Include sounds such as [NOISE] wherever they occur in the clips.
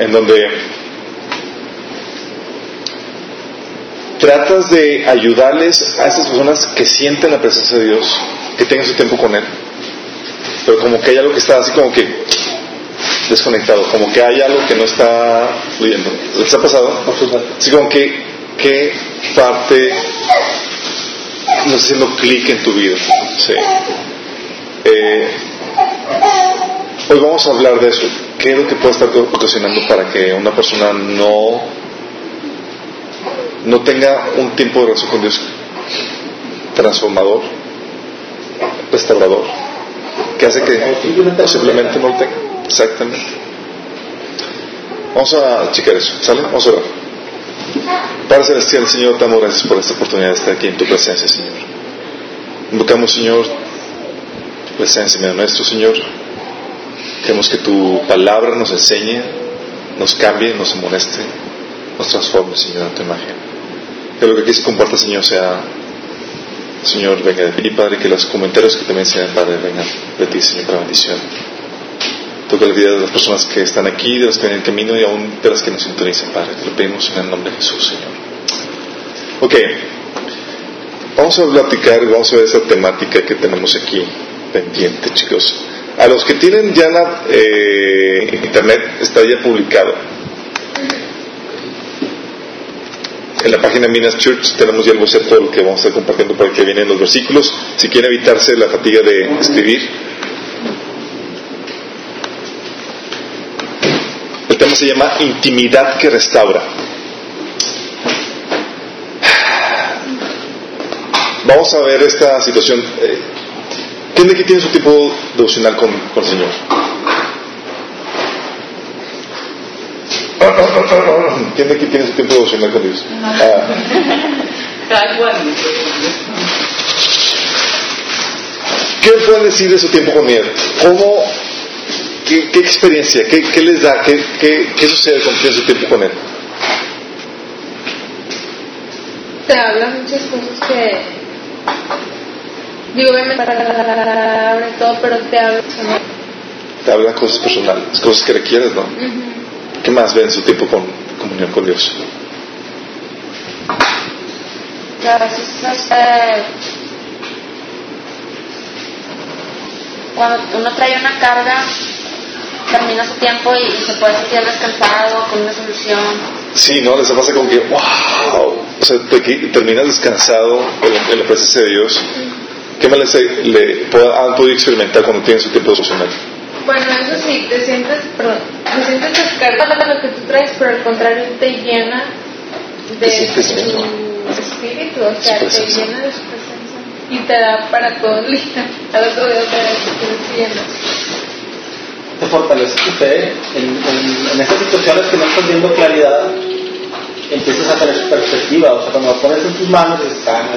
en donde tratas de ayudarles a esas personas que sienten la presencia de Dios, que tengan su tiempo con Él, pero como que hay algo que está así como que desconectado, como que hay algo que no está fluyendo. ¿Les ha pasado? Así como que, ¿qué parte no está haciendo clic en tu vida? Sí. Eh, hoy vamos a hablar de eso. ¿Qué es lo que puede estar ocasionando para que una persona no no tenga un tiempo de relación con Dios transformador, restaurador, que hace que simplemente no lo tenga. Exactamente. Vamos a checar eso, ¿sale? Vamos a orar. Padre Celestial, Señor, te gracias por esta oportunidad de estar aquí en tu presencia, Señor. Invocamos, Señor, tu presencia, en nuestro, Señor. Queremos que tu palabra nos enseñe, nos cambie, nos moleste, nos transforme, Señor, en tu imagen. Que lo que quieres comparta, Señor, sea, Señor, venga de ti, Padre, que los comentarios que también sean, Padre, vengan de ti, Señor, para bendición. Toca la vida de las personas que están aquí, de las que en camino y aún de las que nos sintonizan, Padre. Te lo pedimos en el nombre de Jesús, Señor. Ok, vamos a platicar, vamos a ver esa temática que tenemos aquí pendiente, chicos. A los que tienen ya la eh, internet, está ya publicado. En la página Minas Church tenemos ya el boceto que vamos a estar compartiendo por que vienen los versículos. Si quieren evitarse la fatiga de escribir, El tema se llama intimidad que restaura. Vamos a ver esta situación. Eh, ¿Quién de aquí tiene su tipo devocional con, con el Señor? ¿Quién de aquí tiene su tiempo devocional con Dios? Ah. ¿Qué pueden decir de su tiempo con Él? ¿Cómo ¿Qué, qué experiencia? ¿Qué, ¿Qué, les da? ¿Qué, qué, qué sucede cuando tienes tiempo con él? Te habla muchas cosas que. Digo, obviamente para todo, pero te habla. Te habla cosas personales, cosas que requieres, ¿no? ¿Qué más ven su tiempo con comunión con Dios? Cuando uno trae una carga termina su tiempo y, se puede sentir descansado, con una solución. Sí, ¿no? Les pasa como que, wow, o sea, te, terminas descansado en, la presencia de Dios. ¿Qué más les, le, han podido experimentar cuando tienen su tiempo social? Bueno, eso sí, te sientes, perdón, te sientes descargado de lo que tú traes, pero al contrario te llena de su espíritu, o sea, te llena de su presencia y te da para todo el día. Al otro día te da lleno te fortalece tu fe en, en, esas situaciones que no estás viendo claridad, empiezas a tener perspectiva, o sea, cuando lo pones en tus manos, dices, ah,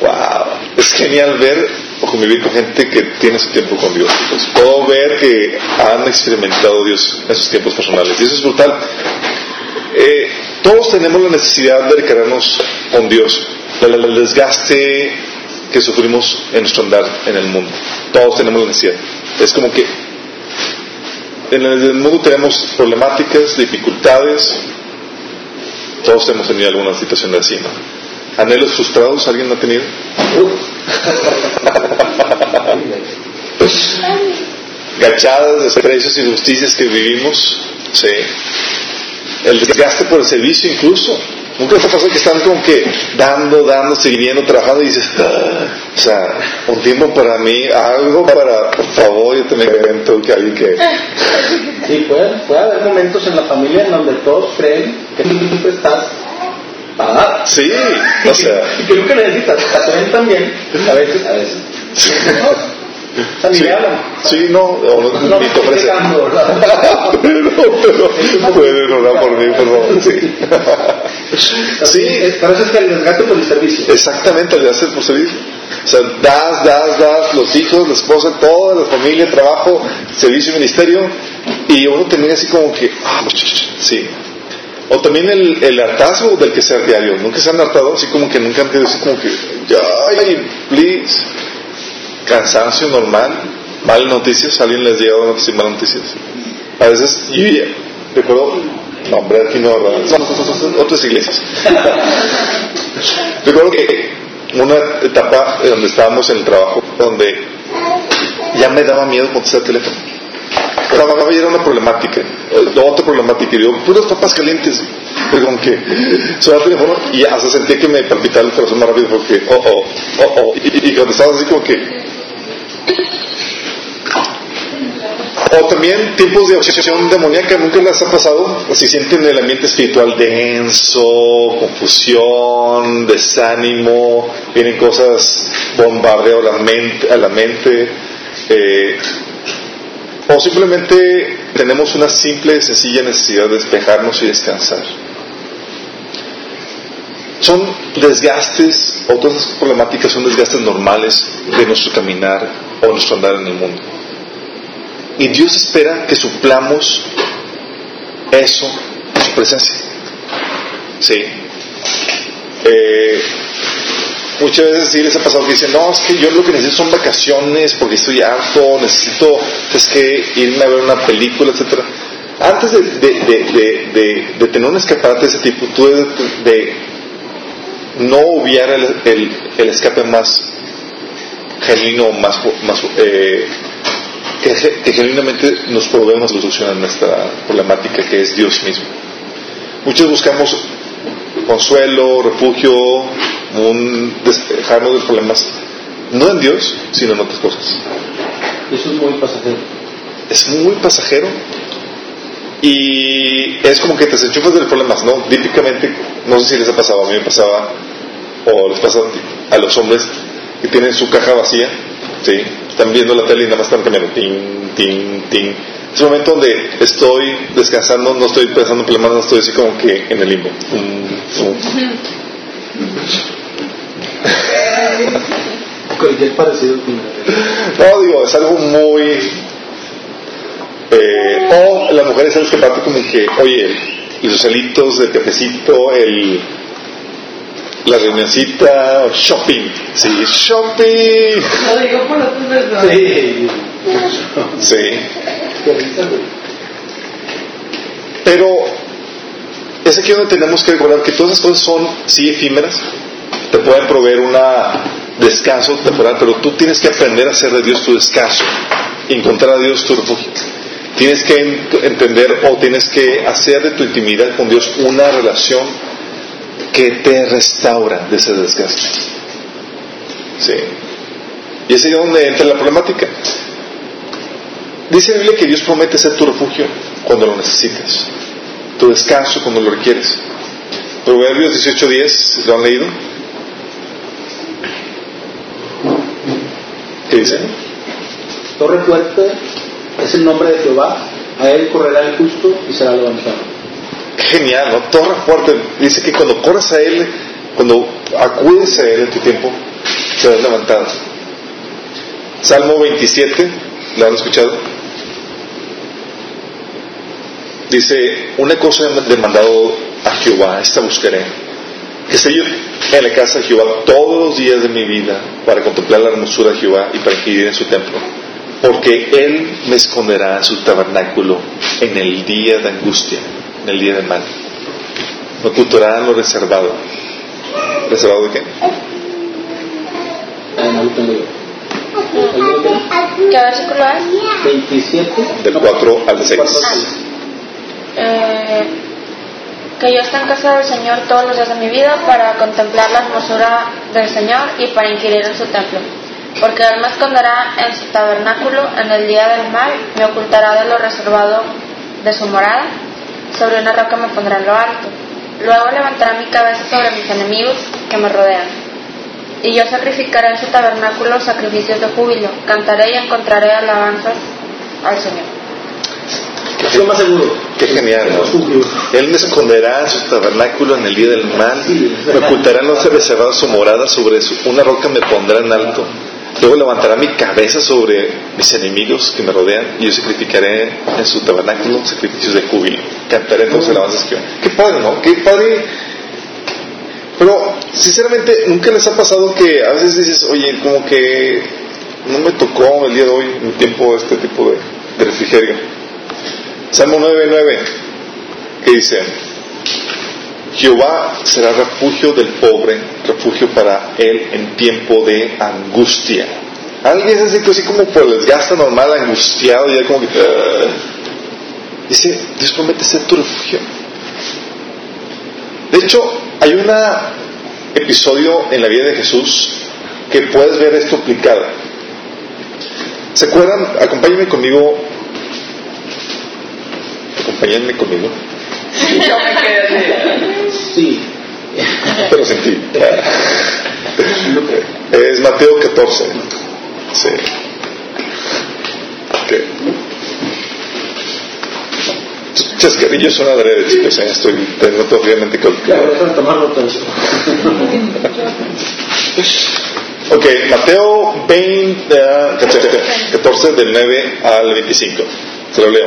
Wow, es genial ver o convivir con gente que tiene su tiempo con Dios. puedo ver que han experimentado Dios en sus tiempos personales y eso es brutal. Eh, todos tenemos la necesidad de recargarnos con Dios. El desgaste que sufrimos en nuestro andar en el mundo. Todos tenemos la necesidad. Es como que en el mundo tenemos problemáticas, dificultades. Todos hemos tenido alguna situación de así, ¿no? ¿Anhelos frustrados alguien no ha tenido? [LAUGHS] Gachadas, desprecios y injusticias que vivimos. Sí. El desgaste por el servicio incluso. Nunca te pasa que están como que dando, dando, siguiendo, trabajando y dices, ah", o sea, un tiempo para mí, algo para, por favor, yo también evento que alguien que... Sí, puede, puede haber momentos en la familia en donde todos creen que tú siempre estás dar. Sí, o sea... [LAUGHS] y que nunca necesitas, también, a veces, a veces. Sí, no, o no, no, ni te ofrece. pero, pero pueden orar por mí, por favor. Sí. [LAUGHS] sí. Para eso es que el desgaste por el servicio. Exactamente, el desgaste por servicio. O sea, das, das, das, los hijos, la esposa, toda la familia, trabajo, servicio y ministerio, y uno termina así como que, ah, sí. O también el, el hartazgo del que sea diario. Nunca se han hartado así como que nunca han querido así como que, ay, please cansancio normal, malas noticias, alguien les llega noticias, malas noticias. A veces, yo recuerdo, hombre, aquí no, otras iglesias. recuerdo que una etapa donde estábamos en el trabajo, donde ya me daba miedo contestar el teléfono. Pero era una problemática, otra problemática, y digo, puras papas calientes. Pero como que sonaba el teléfono y hasta sentía que me palpitaba el corazón más rápido porque, oh, oh, oh, oh. Y, y cuando estabas así como que, o también tiempos de obsesión demoníaca, ¿nunca les ha pasado? Si sienten el ambiente espiritual denso, confusión, desánimo, vienen cosas, bombardeo a la mente, a la mente eh, o simplemente tenemos una simple y sencilla necesidad de despejarnos y descansar. Son desgastes, otras problemáticas son desgastes normales de nuestro caminar o nuestro andar en el mundo. Y Dios espera que suplamos eso en su presencia. Sí. Eh, muchas veces sí les ha pasado que dicen, no, es que yo lo que necesito son vacaciones porque estoy harto, necesito, es que irme a ver una película, etcétera. Antes de, de, de, tener un escaparate de ese tipo, tú de, no obviar el, el, escape más genuino, más, más eh, que, genuinamente nos provee una solución a nuestra problemática, que es Dios mismo. Muchos buscamos consuelo, refugio, un despejarnos de problemas, no en Dios, sino en otras cosas. Eso es muy pasajero. Es muy pasajero y es como que te desenchufas de los problemas, ¿no? Típicamente, no sé si les ha pasado, a mí me pasaba, o les pasa a los hombres que tienen su caja vacía, ¿sí? están viendo la tele y nada más están cambiando, ting, ting, ting. Es un momento donde estoy descansando, no estoy pensando en problemas, no estoy así como que en el limbo. [LAUGHS] Cualquier parecido No, digo, es algo muy... Eh, o las mujeres sabes que parte como que, oye, los celitos de cafecito, el la reunioncita, shopping. Sí, shopping. Lo digo por otras personas. Sí. Sí. Pero es aquí donde tenemos que recordar que todas esas cosas son, sí, efímeras, te pueden proveer un descanso temporal, pero tú tienes que aprender a hacer de Dios tu descanso, encontrar a Dios tu refugio. Tienes que entender o tienes que hacer de tu intimidad con Dios una relación que te restaura de ese desgaste. Sí. Y es ahí donde entra la problemática. Dice la Biblia que Dios promete ser tu refugio cuando lo necesites, tu descanso cuando lo requieres. Proverbios 18:10, ¿lo han leído? ¿Qué dice? Torre fuerte es el nombre de Jehová, a él correrá el justo y será levantado genial, ¿no? Torre fuerte. Dice que cuando corres a Él, cuando acudes a Él en tu tiempo, serás levantado. Salmo 27, ¿lo han escuchado? Dice, una cosa he demandado a Jehová, esta buscaré, que esté yo en la casa de Jehová todos los días de mi vida para contemplar la hermosura de Jehová y para inquirir en su templo, porque Él me esconderá en su tabernáculo en el día de angustia el día de mal. No ocultarán lo reservado. ¿Reservado de qué? ¿Qué versículo es? 27. Del 4 al 6. Eh, que yo esté en casa del Señor todos los días de mi vida para contemplar la hermosura del Señor y para inquirir en su templo. Porque Él me esconderá en su tabernáculo en el día del mal, me ocultará de lo reservado de su morada sobre una roca me pondrá en lo alto. Luego levantará mi cabeza sobre mis enemigos que me rodean. Y yo sacrificaré en su tabernáculo sacrificios de júbilo. Cantaré y encontraré alabanzas al Señor. Es lo más seguro. Qué genial, Él me esconderá en su tabernáculo en el día del mal, me ocultará en los reservados su morada, sobre una roca me pondrá en alto. Luego levantará mi cabeza sobre mis enemigos que me rodean y yo sacrificaré en su tabernáculo sacrificios de júbilo. Cantaré entonces alabanzas que Qué padre, ¿no? Qué padre. Pero, sinceramente, ¿nunca les ha pasado que a veces dices, oye, como que no me tocó el día de hoy un tiempo este tipo de, de refrigerio. Salmo 9.9, que dice, Jehová será refugio del pobre, refugio para él en tiempo de angustia. Alguien es así, como por el desgaste normal, angustiado, y ya como que... Uh, dice, Dios promete ser tu refugio. De hecho, hay un episodio en la vida de Jesús que puedes ver esto aplicado. ¿Se acuerdan? Acompáñenme conmigo. Acompáñenme conmigo. Yo me quedé Sí. Pero sin ti. Es Mateo 14. Sí. Okay. Chascarrillos son adrede, chicos. ¿eh? Estoy teniendo obviamente que. Claro, tomar notas. Ok, Mateo 20, 14 del 9 al 25. Se lo leo.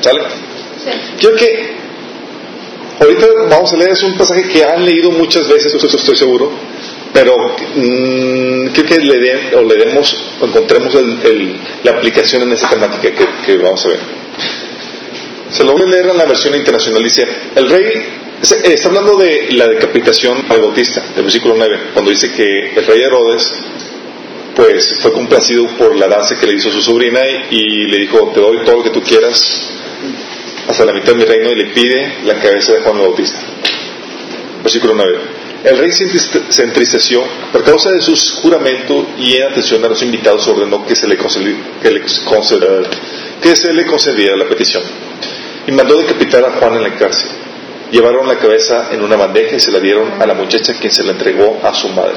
¿Sale? Quiero que ahorita vamos a leer, es un pasaje que han leído muchas veces, estoy seguro, pero mmm, creo que le, den, o le demos, o encontremos el, el, la aplicación en esa temática que, que vamos a ver. Se lo voy a leer en la versión internacional. Dice, el rey Está hablando de la decapitación al Bautista, del versículo 9, cuando dice que el rey Herodes pues fue complacido por la danza que le hizo su sobrina y, le dijo, te doy todo lo que tú quieras hasta la mitad de mi reino y le pide la cabeza de Juan el Bautista. Versículo 9. El rey se entristeció por causa de sus juramentos y en atención a los invitados ordenó que se le concediera, que, le concediera, que se le concediera la petición y mandó decapitar a Juan en la cárcel. Llevaron la cabeza en una bandeja y se la dieron a la muchacha quien se la entregó a su madre.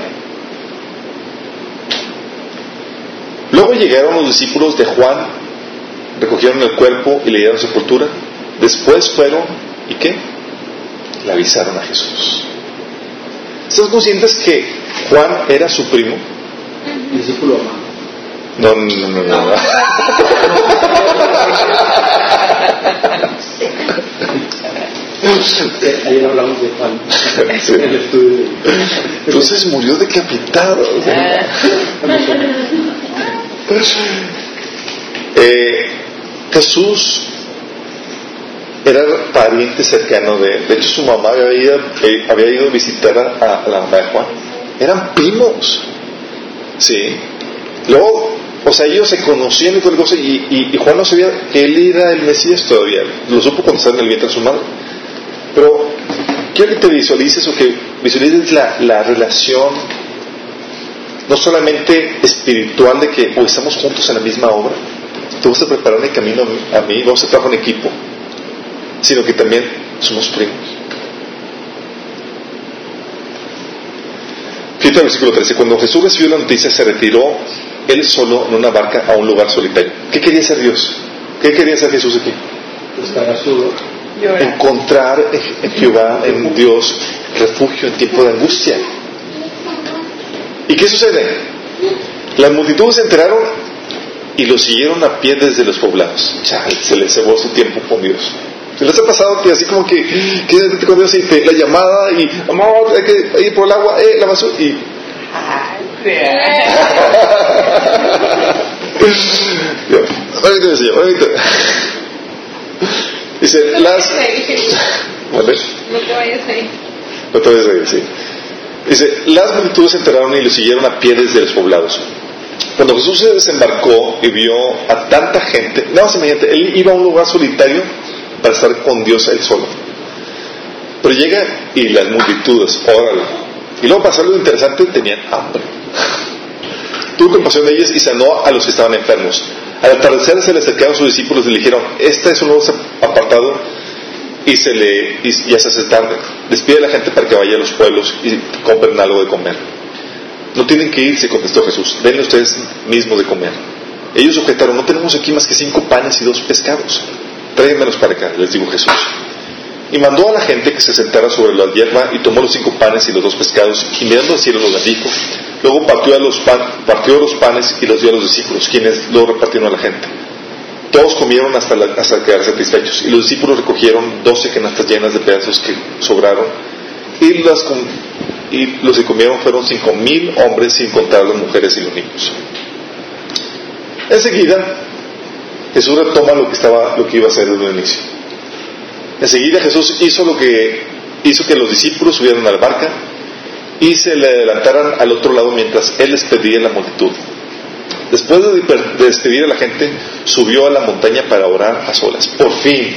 Luego llegaron los discípulos de Juan, recogieron el cuerpo y le dieron sepultura. Después fueron, ¿y qué? Le avisaron a Jesús. ¿Estás conscientes que Juan era su primo? Discípulo No, no, no, no. no. Ayer hablamos de Juan sí. en el estudio. Entonces murió decapitado. Eh, Jesús era pariente cercano de él. De hecho, su mamá había ido, eh, había ido a visitar a, la mamá de Juan. Eran primos. Sí. Luego, o sea, ellos se conocían y cualquier cosa, y, y, Juan no sabía que él era el Mesías todavía. Lo supo cuando estaba en el vientre de su madre. Pero quiero que te visualices o que visualices la, la relación no solamente espiritual de que estamos juntos en la misma obra, tú vas a preparar el camino a mí, vamos a trabajar en equipo, sino que también somos primos. Fíjate el versículo 13. Cuando Jesús recibió la noticia, se retiró él solo en una barca a un lugar solitario. ¿Qué quería hacer Dios? ¿Qué quería hacer Jesús aquí? Encontrar en Jehová, en Dios, refugio en tiempo de angustia. ¿Y qué sucede? Las multitudes se enteraron y lo siguieron a pie desde los poblados. Ya, se les cebó su tiempo con Dios. ¿Se les ha pasado que así como que, que con Dios y te, la llamada y amor, hay que ir por el agua, eh, la basura y ahorita Señor, ahorita. Dice, las... ¿Vale? No te vayas ahí. No te vayas ahí, sí. Dice, las multitudes se enteraron y lo siguieron a pie desde los poblados. Cuando Jesús se desembarcó y vio a tanta gente, nada más imagínate, él iba a un lugar solitario para estar con Dios él solo. Pero llega y las multitudes, órale. Y luego pasó algo interesante, tenían hambre. Tuvo compasión de ellos y sanó a los que estaban enfermos. Al atardecer se le acercaron sus discípulos y le dijeron, este es un nuevo apartado y se le y ya se hace tarde. Despide a la gente para que vaya a los pueblos y compren algo de comer. No tienen que irse, contestó Jesús. Denle ustedes mismos de comer. Ellos objetaron, no tenemos aquí más que cinco panes y dos pescados. Tráiganmelos para acá, les dijo Jesús. Y mandó a la gente que se sentara sobre la hierba y tomó los cinco panes y los dos pescados y mirando al cielo los bendijo. Luego partió, partió los panes y los dio a los discípulos, quienes lo repartieron a la gente. Todos comieron hasta quedar satisfechos y los discípulos recogieron doce canastas llenas de pedazos que sobraron y las, y los que comieron fueron cinco mil hombres sin contar las mujeres y los niños. Enseguida, Jesús retoma lo que, estaba, lo que iba a hacer desde el inicio. Enseguida Jesús hizo lo que hizo que los discípulos subieran a la barca y se le adelantaran al otro lado mientras él despedía la multitud. Después de despedir a la gente, subió a la montaña para orar a solas. Por fin.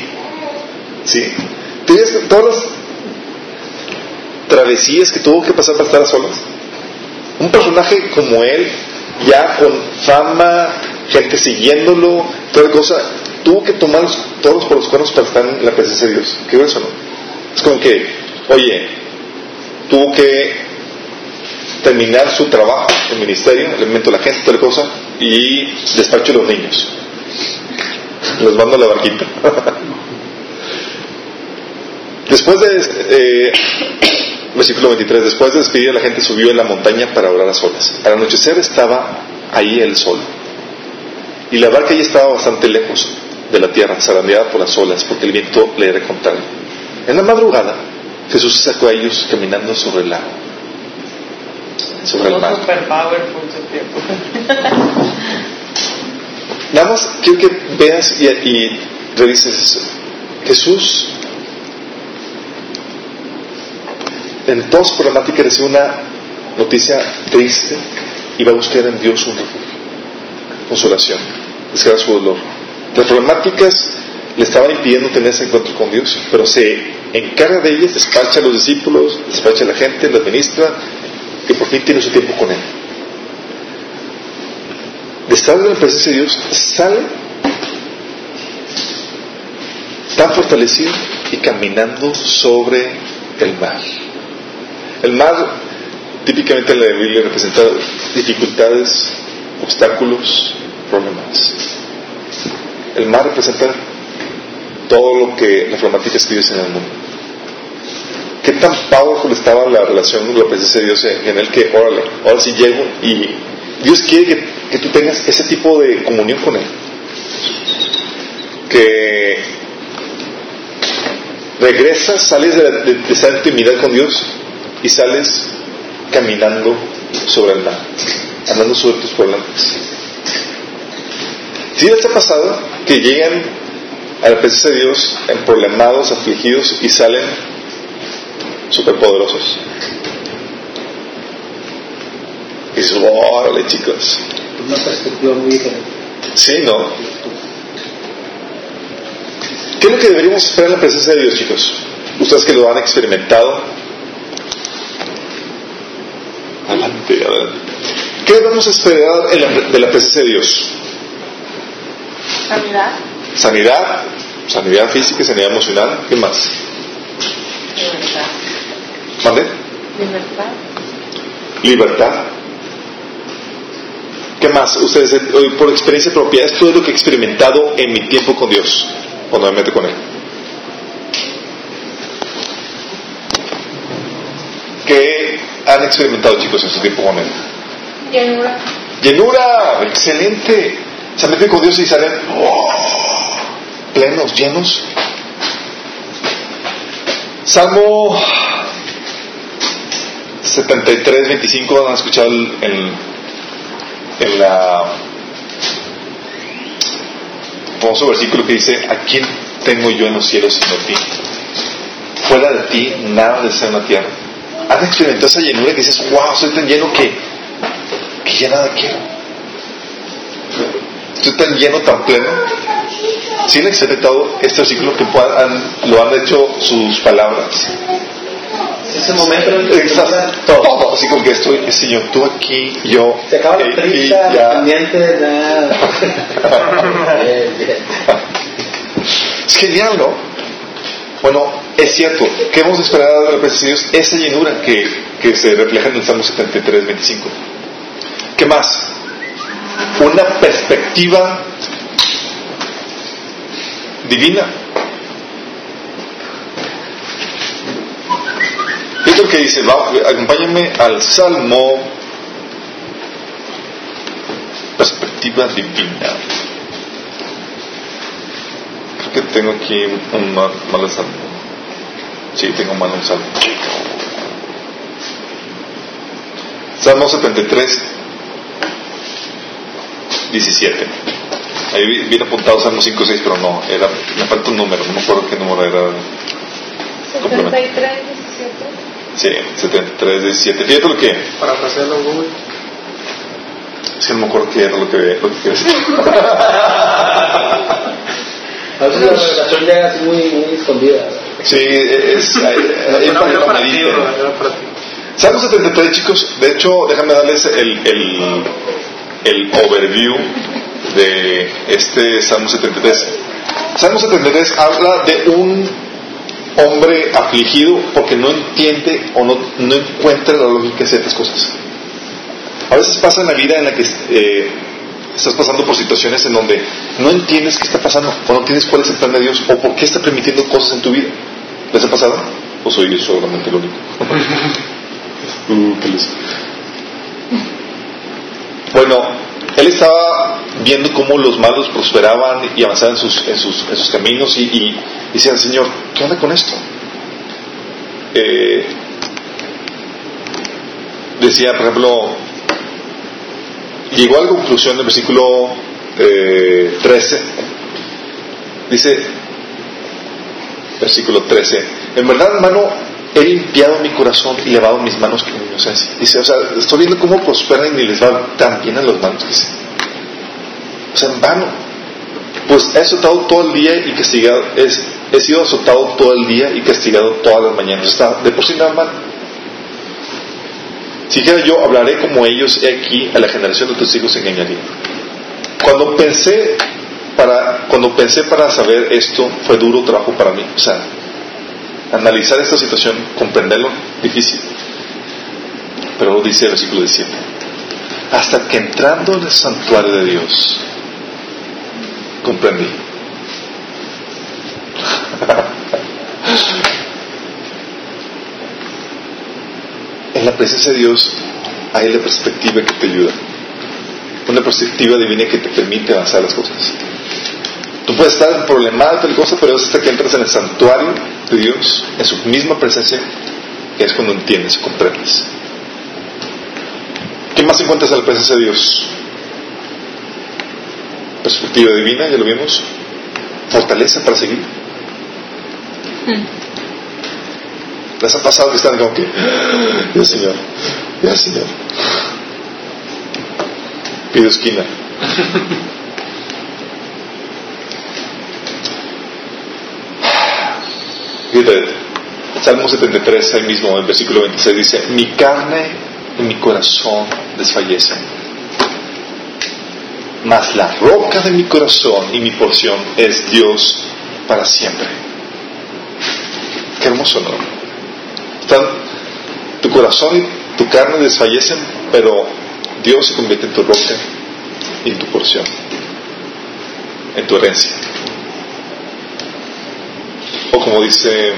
¿Sí? ¿Tienes todas las travesías que tuvo que pasar para estar a solas? Un personaje como él, ya con fama, gente siguiéndolo, toda cosa, tuvo que tomar todos por los cuernos para estar en la presencia de Dios. ¿Qué eso no? Es como que, oye, tuvo que terminar su trabajo, el ministerio, el a la gente, toda cosa, y despacho a los niños. Los mando a la barquita. [LAUGHS] Después de, eh, [COUGHS] versículo 23, después de despedir a la gente subió en la montaña para orar a solas. Al anochecer estaba ahí el sol. Y la barca ya estaba bastante lejos de la tierra, zarandeada por las olas, porque el viento le era contrario. En la madrugada, Jesús se sacó a ellos caminando sobre el lago sobre el mar. [LAUGHS] Nada más quiero que veas y, y revises eso. Jesús en problemática recibe una noticia triste y va a buscar en Dios un refugio, consolación, descarga su dolor. Las problemáticas le estaban impidiendo tener ese encuentro con Dios, pero se encarga de ellas, despacha a los discípulos, despacha a la gente, la administra que por fin tiene su tiempo con Él. De estar en la presencia de Dios, sale tan fortalecido y caminando sobre el mar. El mar típicamente en la Biblia representa dificultades, obstáculos, problemas. El mar representa todo lo que las problemáticas que en el mundo qué tan powerful estaba la relación con la presencia de Dios en él que, órale, ahora sí llego y Dios quiere que, tú tengas ese tipo de comunión con Él. Que regresas, sales de, esa intimidad con Dios y sales caminando sobre el mar, andando sobre tus problemas. Si les ha pasado que llegan a la presencia de Dios en problemados, afligidos y salen superpoderosos. Y dices, órale chicos. Una perspectiva muy diferente. Sí, ¿no? ¿Qué es lo que deberíamos esperar en la presencia de Dios, chicos? Ustedes que lo han experimentado. Adelante, adelante. ¿Qué debemos esperar de la presencia de Dios? Sanidad. Sanidad, sanidad física, sanidad emocional. ¿Qué más? ¿Vale? Libertad. Libertad. ¿Qué más? Ustedes, por experiencia propia, esto es lo que he experimentado en mi tiempo con Dios, cuando me meto con Él. ¿Qué han experimentado, chicos, en su tiempo con Él? Llenura. Llenura, excelente. Se meten con Dios y salen oh, plenos, llenos. Salmo 73, 25 han escuchado el, en la famoso versículo que dice, ¿a quién tengo yo en los cielos sino a ti? Fuera de ti nada desea en la tierra. ¿Has experimentado esa llenura que dices, wow, soy tan lleno que, que ya nada quiero? Estoy tan lleno, tan pleno. Si han experimentado este versículo que lo han hecho sus palabras ese momento en el que todo. Así como que estoy, Señor, tú aquí, yo. Se acaba la prisa, pendiente, nada. [LAUGHS] es genial, ¿no? Bueno, es cierto. ¿Qué hemos esperado de la presencia de Dios? Esa llenura que, que se refleja en el Salmo 73, 25. ¿Qué más? Una perspectiva divina es lo que dice? Va, acompáñenme al Salmo. Perspectiva divina. Creo que tengo aquí un mal, mal salmo. Sí, tengo mal un salmo. Salmo 73, 17. Ahí viene apuntado Salmo 5, 6, pero no, era, me falta un número, no me acuerdo qué número era. 73, 17. Sí, 73, 17. Fíjate lo que. Para hacerlo Google. Es que no me acuerdo qué era lo que, lo que quería decir. [LAUGHS] [LAUGHS] A veces la revelación llega así muy, muy escondida. Sí, es. es para que lo mediten. Salmo 73, chicos. De hecho, déjame darles el, el, el overview de este Salmo 73. Salmo 73 habla de un hombre afligido porque no entiende o no, no encuentra la lógica de ciertas cosas. A veces pasa en la vida en la que eh, estás pasando por situaciones en donde no entiendes qué está pasando o no entiendes cuál es el plan de Dios o por qué está permitiendo cosas en tu vida. ¿Les ha pasado? ¿O soy yo solamente el único? uh, qué listo. Bueno, él estaba viendo cómo los malos prosperaban y avanzaban en sus, en sus, en sus caminos y, y, decía, Señor, ¿qué onda con esto? Eh, decía, por ejemplo, llegó a la conclusión del versículo eh, 13, dice, versículo 13, en verdad, hermano, he limpiado mi corazón y lavado mis manos con inocencia. Dice, o sea, estoy viendo cómo prosperan y les va tan bien a los manos. Dice, o sea, en vano. Pues he azotado todo el día y castigado, es, he sido azotado todo el día y castigado todas las mañanas. Está de por sí nada mal. Si quiera yo hablaré como ellos, he aquí a la generación de tus hijos engañaría. Cuando pensé para, cuando pensé para saber esto, fue duro trabajo para mí. O sea, analizar esta situación, comprenderlo, difícil. Pero dice el versículo 17. Hasta que entrando en el santuario de Dios, comprendí. [LAUGHS] en la presencia de Dios hay la perspectiva que te ayuda. Una perspectiva divina que te permite avanzar las cosas. Tú puedes estar problemado tal cosa, pero es hasta que entras en el santuario de Dios, en su misma presencia, es cuando entiendes, comprendes. ¿Qué más encuentras en la presencia de Dios? Perspectiva divina, ya lo vimos. Fortaleza para seguir. ¿Les ha pasado que están como que, ya Señor, ya Señor? Pido esquina. Fíjate, Salmo 73, ahí mismo, en versículo 26, dice, mi carne y mi corazón desfallecen, mas la roca de mi corazón y mi porción es Dios para siempre. Qué hermoso, ¿no? Tu corazón y tu carne desfallecen, pero Dios se convierte en tu roca y en tu porción, en tu herencia. O como dice,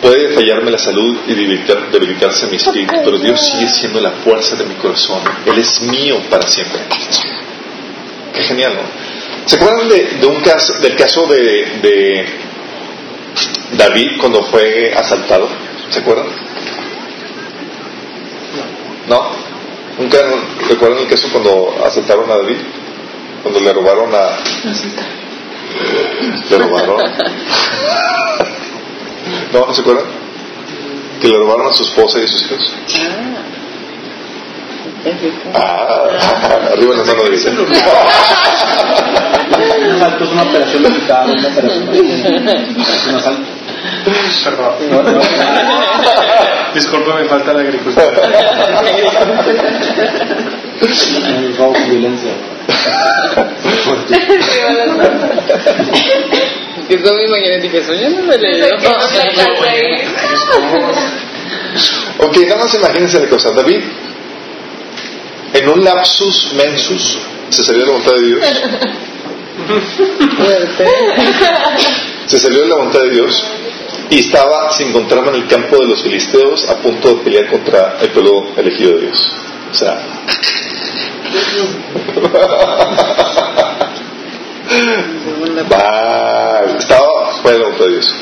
puede fallarme la salud y debilitar, debilitarse mi espíritu, pero Dios sigue siendo la fuerza de mi corazón. Él es mío para siempre. Qué genial, ¿no? ¿Se acuerdan de, de un caso, del caso de, de David cuando fue asaltado? ¿Se acuerdan? ¿No? ¿Nunca recuerdan el caso cuando asaltaron a David? Cuando le robaron a... ¿Le robaron? ¿No? ¿No se acuerdan? Que le robaron a su esposa y a sus hijos. Ah, [LAUGHS] arriba las manos de Vicente. [LAUGHS] Un asalto es una operación delicada, una operación. Es un asalto. Perdón. No, no. Disculpa, me falta la agricultura. El robo violencia. Que con mi mañana dije, eso ya no me leí. Ok, nada más imagínense la cosa. David, en un lapsus mensus, se salió de la voluntad de Dios. Se salió de la voluntad de Dios y estaba, se encontraba en el campo de los filisteos a punto de pelear contra el pueblo elegido de Dios. O sea. Estaba fuera de la voluntad de Dios.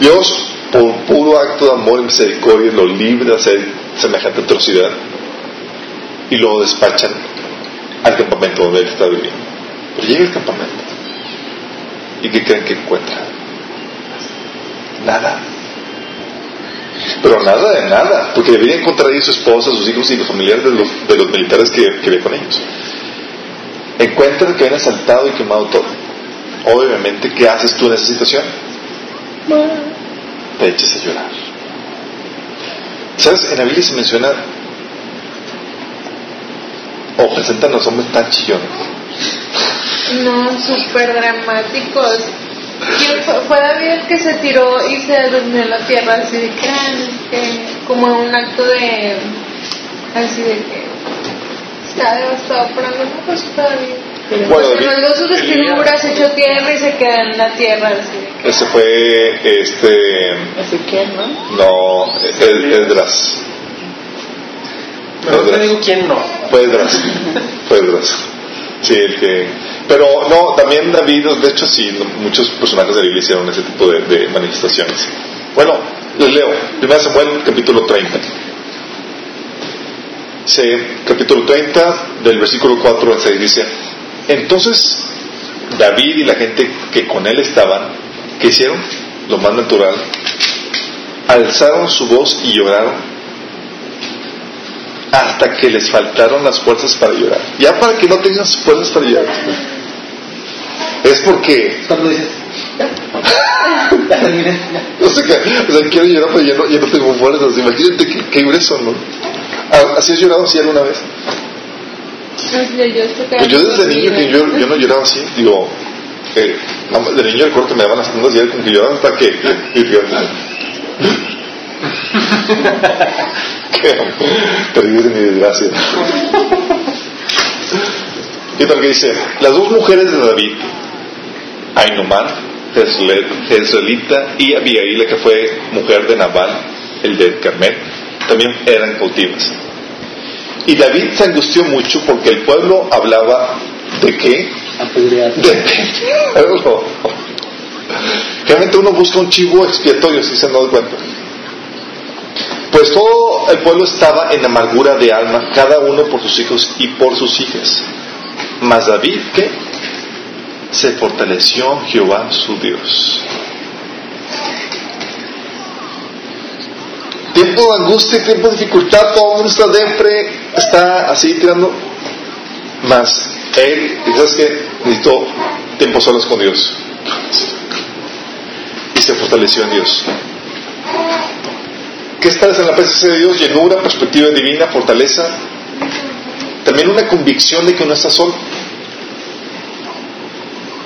Dios, por puro acto de amor y misericordia, lo libre de hacer semejante atrocidad y lo despachan al campamento donde él está viviendo. Pero llega al campamento y ¿qué creen que encuentra? Nada. Pero nada de nada, porque debería encontrar ahí su esposa, sus hijos y los familiares de los, de los militares que, que ve con ellos. Encuentran que habían asaltado y quemado todo. Obviamente, ¿qué haces tú en esa situación? Te echas a llorar. ¿Sabes? En la Biblia se menciona o presentan a los hombres tan chillones. No, súper dramáticos. ¿Quién fue, fue David el que se tiró y se durmió en la tierra así de que, ah, como un acto de así de que está devastado por algo, no pues David. Bueno, Pues David- rasgó sus vestiduras, se echó tierra y se quedó en la tierra así de que, Ese fue este. Ezequiel, ¿no? No, es Esdras. Pero no te digo quién no. Fue Esdras. Fue Esdras. Sí, el que. Pero no, también David, de hecho, sí, muchos personajes de la Biblia hicieron ese tipo de, de manifestaciones. Bueno, les leo. 1 Samuel, capítulo 30. Sí, capítulo 30, del versículo 4 al 6 dice: Entonces David y la gente que con él estaban, ¿qué hicieron? Lo más natural, alzaron su voz y lloraron hasta que les faltaron las fuerzas para llorar. Ya para que no tengas fuerzas para llorar. Es porque, no sé qué, o sea, quiero llorar, pero ya no, ya no tengo fuerzas. Imagínate qué, qué grueso, ¿no? Ah, ¿Así has llorado así alguna vez? de yo Pues yo desde niño que yo, yo no lloraba así, digo, eh, de niño recuerdo que me daban las segundas y era como que lloraba hasta que, y fíjate. Qué terrible mi desgracia. Y tal que dice, las dos mujeres de David, Ainomar, Jezreelita y Abigail, que fue mujer de Nabal, el de Carmel, también eran cautivas. Y David se angustió mucho porque el pueblo hablaba de qué? De perro. Realmente uno busca un chivo expiatorio, si se nos da cuenta. Pues todo el pueblo estaba en amargura de alma, cada uno por sus hijos y por sus hijas. Mas David, ¿qué? Se fortaleció Jehová su Dios. Tiempo de angustia, tiempo de dificultad, todo el mundo está depre, está así tirando. Mas él, ¿sabes qué? Necesitó tiempo solos con Dios. Y se fortaleció en Dios. ¿Qué estás en la presencia de Dios? Llenura, perspectiva divina, fortaleza. También una convicción de que no estás solo.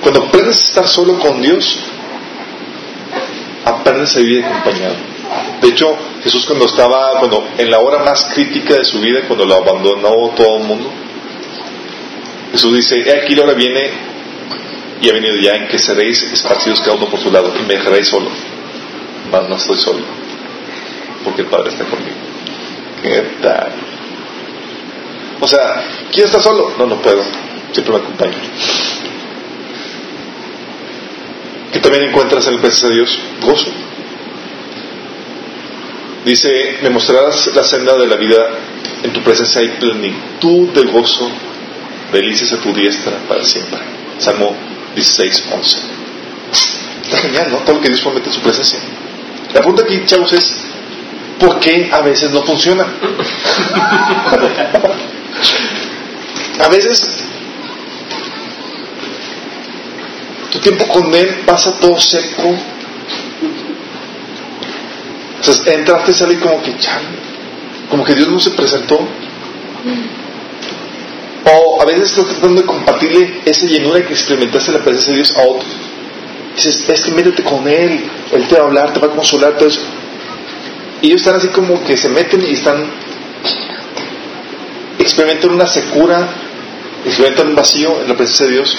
Cuando aprendes a estar solo con Dios, aprendes a vivir acompañado. De hecho, Jesús cuando estaba, cuando en la hora más crítica de su vida, cuando lo abandonó todo el mundo, Jesús dice, he aquí la hora viene y ha venido ya en que seréis esparcidos cada uno por su lado y me dejaréis solo. Mas no estoy solo, porque el Padre está conmigo. ¿Qué tal? O sea, ¿quién está solo? No, no puedo. Siempre me acompaña. Que también encuentras en la presencia de Dios gozo. Dice, me mostrarás la senda de la vida, en tu presencia hay plenitud de gozo, delicias a tu diestra para siempre. Salmo 16, 11. Está genial, ¿no? Todo lo que Dios promete en su presencia. La pregunta aquí, chavos, es, ¿por qué a veces no funciona? [LAUGHS] a veces tu tiempo con Él pasa todo seco. Sea, entraste y salí como que, chale, como que Dios no se presentó. O a veces estás tratando de compartirle esa llenura que experimentaste en la presencia de Dios a otro. Dices, es que métete con Él, Él te va a hablar, te va a consolar, todo eso. Y ellos están así como que se meten y están, experimentan una secura, experimentan un vacío en la presencia de Dios.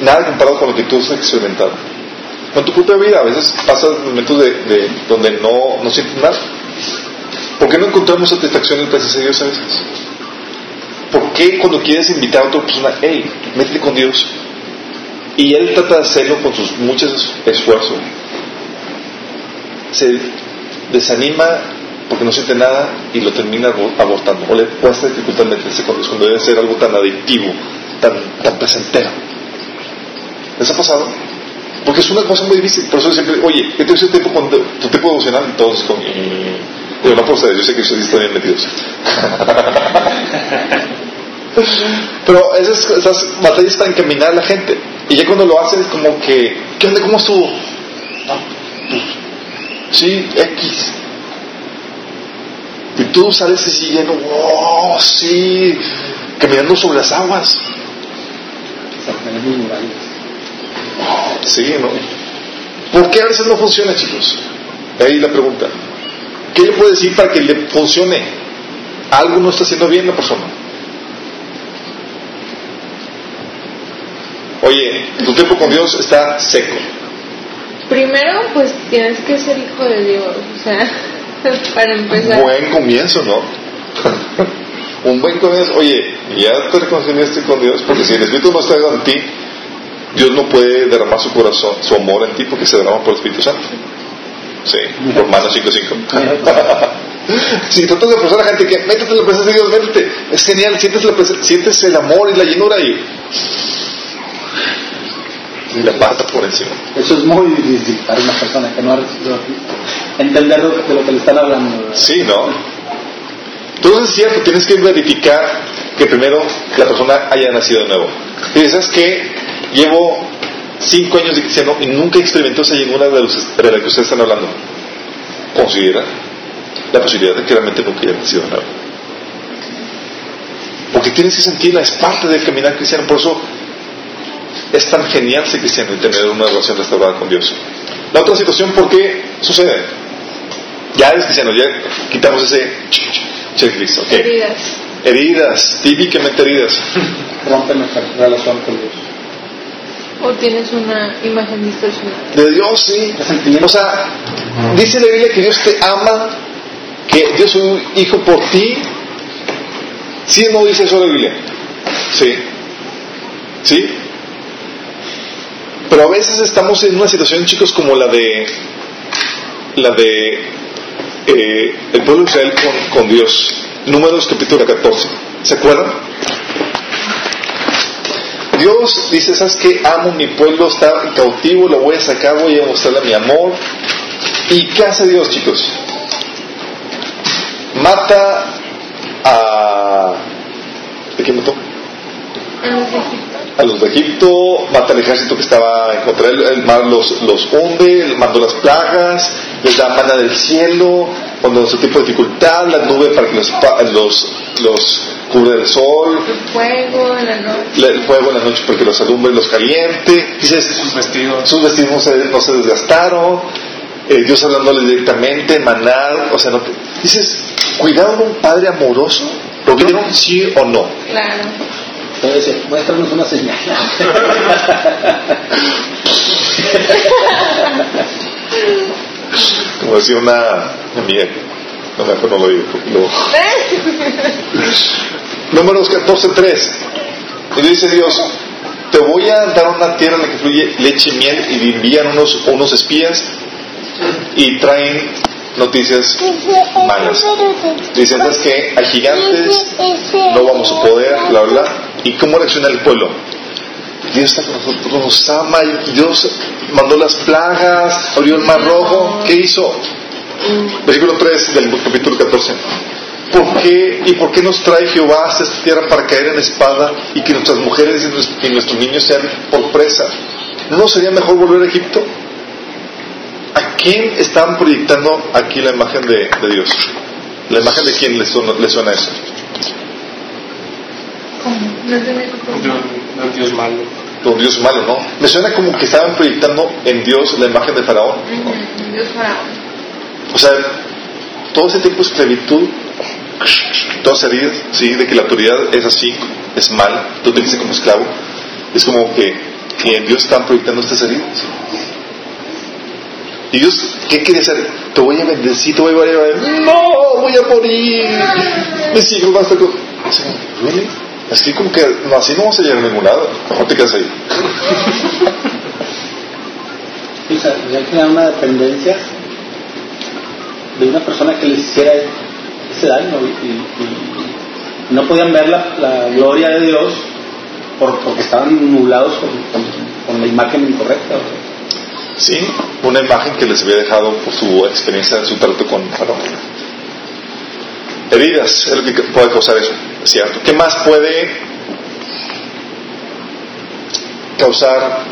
Nada comparado con lo que tú has experimentado. Con tu propia vida, a veces pasas momentos de, de donde no, no sientes nada. ¿Por qué no encontramos satisfacción en la presencia de Dios a veces? ¿Por qué cuando quieres invitar a otra persona, hey, métete con Dios? Y Él trata de hacerlo con sus muchos esfuerzos. Se desanima porque no siente nada y lo termina abortando. O le cuesta dificultad meterse con Dios cuando debe ser algo tan adictivo, tan, tan placentero. ¿Les ha pasado? Porque es una cosa muy difícil. Por eso siempre, oye, ¿qué tienes tiempo con tu tiempo devocional? Todos con. Digo, no por yo sé que ustedes están bien metidos. [LAUGHS] Pero esas, batallas para encaminar a la gente. Y ya cuando lo hacen, como que, ¿qué onda? ¿Cómo estuvo? Sí, X. Y tú sales así lleno, oh, sí, caminando sobre las aguas. Sí, ¿no? ¿Por qué a veces no funciona, chicos? Ahí la pregunta. ¿Qué le puede decir para que le funcione? Algo no está haciendo bien la persona. Oye, tu tiempo con Dios está seco. Primero, pues tienes que ser hijo de Dios, o sea, [LAUGHS] para empezar. Buen comienzo, ¿no? Un buen comienzo. Oye, ya te reconciliaste con Dios, porque si el Espíritu no está en ti, Dios no puede derramar su corazón, su amor en ti, porque se derrama por el Espíritu Santo. Sí, Romanos 5.5. [LAUGHS] si tratas de forzar a la gente que métete en la presencia de Dios, métete. Es genial, sientes, la sientes el amor y la llenura y y la pasa por encima. Eso es muy difícil para una persona que no ha recibido entender de lo que le están hablando. Sí, ¿no? Entonces es cierto, tienes que verificar que primero la persona haya nacido de nuevo. Y dices que llevo cinco años de cristiano y nunca experimentó esa ninguna de, los, de la que ustedes están hablando. Considera la posibilidad de que realmente nunca haya nacido de nuevo. Porque tienes que sentirla, es parte del caminar cristiano. Por eso es tan genial ser cristiano y tener una relación restaurada con Dios. La otra situación, ¿por qué sucede? Ya eres cristiano, ya quitamos ese checklist. Okay. Heridas. Heridas, típicamente heridas. [LAUGHS] Rompen nuestra relación con Dios. O tienes una imagen distorsionada. De Dios, sí. O sea, dice la Biblia que Dios te ama, que Dios es un hijo por ti. ¿Sí o no dice eso la Biblia? Sí. ¿Sí? Pero a veces estamos en una situación, chicos, como la de la de eh, el pueblo de Israel con, con Dios. Números capítulo 14. ¿Se acuerdan? Dios dice, ¿sabes qué? Amo mi pueblo, está cautivo, lo voy a sacar, voy a mostrarle mi amor. ¿Y qué hace Dios, chicos? Mata a... ¿De quién mató? A los de Egipto, mata al ejército que estaba en contra él, el mar los, los hunde, mandó las plagas, les da mana del cielo, cuando su tipo de dificultad, la nube para que los, los, los cubre el sol, el fuego en la noche, el fuego en la noche para que los alumbre y los caliente, dices, sus vestidos, sus vestidos no se, no se desgastaron, eh, Dios hablándole directamente, maná, o sea, no dices, cuidado de un padre amoroso, ¿lo vieron sí o no? Claro. Entonces, muéstranos una señal. [LAUGHS] Como decía una amiga, no mejor no lo digo. Lo... [LAUGHS] Números 14.3. Y dice Dios, te voy a dar una tierra en la que fluye leche y miel y envían unos, unos espías y traen noticias malas. Dicen, es que hay gigantes, no vamos a poder, bla, bla. ¿Y cómo reacciona el pueblo? Dios está con nosotros, nos ama, Dios mandó las plagas, abrió el mar rojo. ¿Qué hizo? Versículo 3 del capítulo 14. ¿Por qué y por qué nos trae Jehová hasta esta tierra para caer en espada y que nuestras mujeres y nuestros niños sean por presa? ¿No sería mejor volver a Egipto? ¿A quién están proyectando aquí la imagen de, de Dios? ¿La imagen de quién le suena, le suena eso? Un Dios malo. Un Dios malo, ¿no? Me suena como que estaban proyectando en Dios la imagen de Faraón. ¿no? Dios Faraón. O sea, todo ese tipo de esclavitud, todas heridas, sí, de que la autoridad es así, es mal, tú te dices como esclavo, es como que, que en Dios están proyectando estas heridas. ¿Y Dios qué quería hacer? Te voy a bendecir, te voy a llevar. No, voy a morir. Mis hijos van con. ¿Really? Es como que no, así no vamos a llegar a ningún lado. Mejor te quedas ahí. [LAUGHS] Ya crea una dependencia de una persona que les hiciera ese daño y, no podían ver la, la gloria de Dios por- porque estaban nublados con- con la imagen incorrecta. Sí, una imagen que les había dejado por su experiencia, su trato con Faraón. Heridas es lo que puede causar eso, es cierto. ¿Qué más puede causar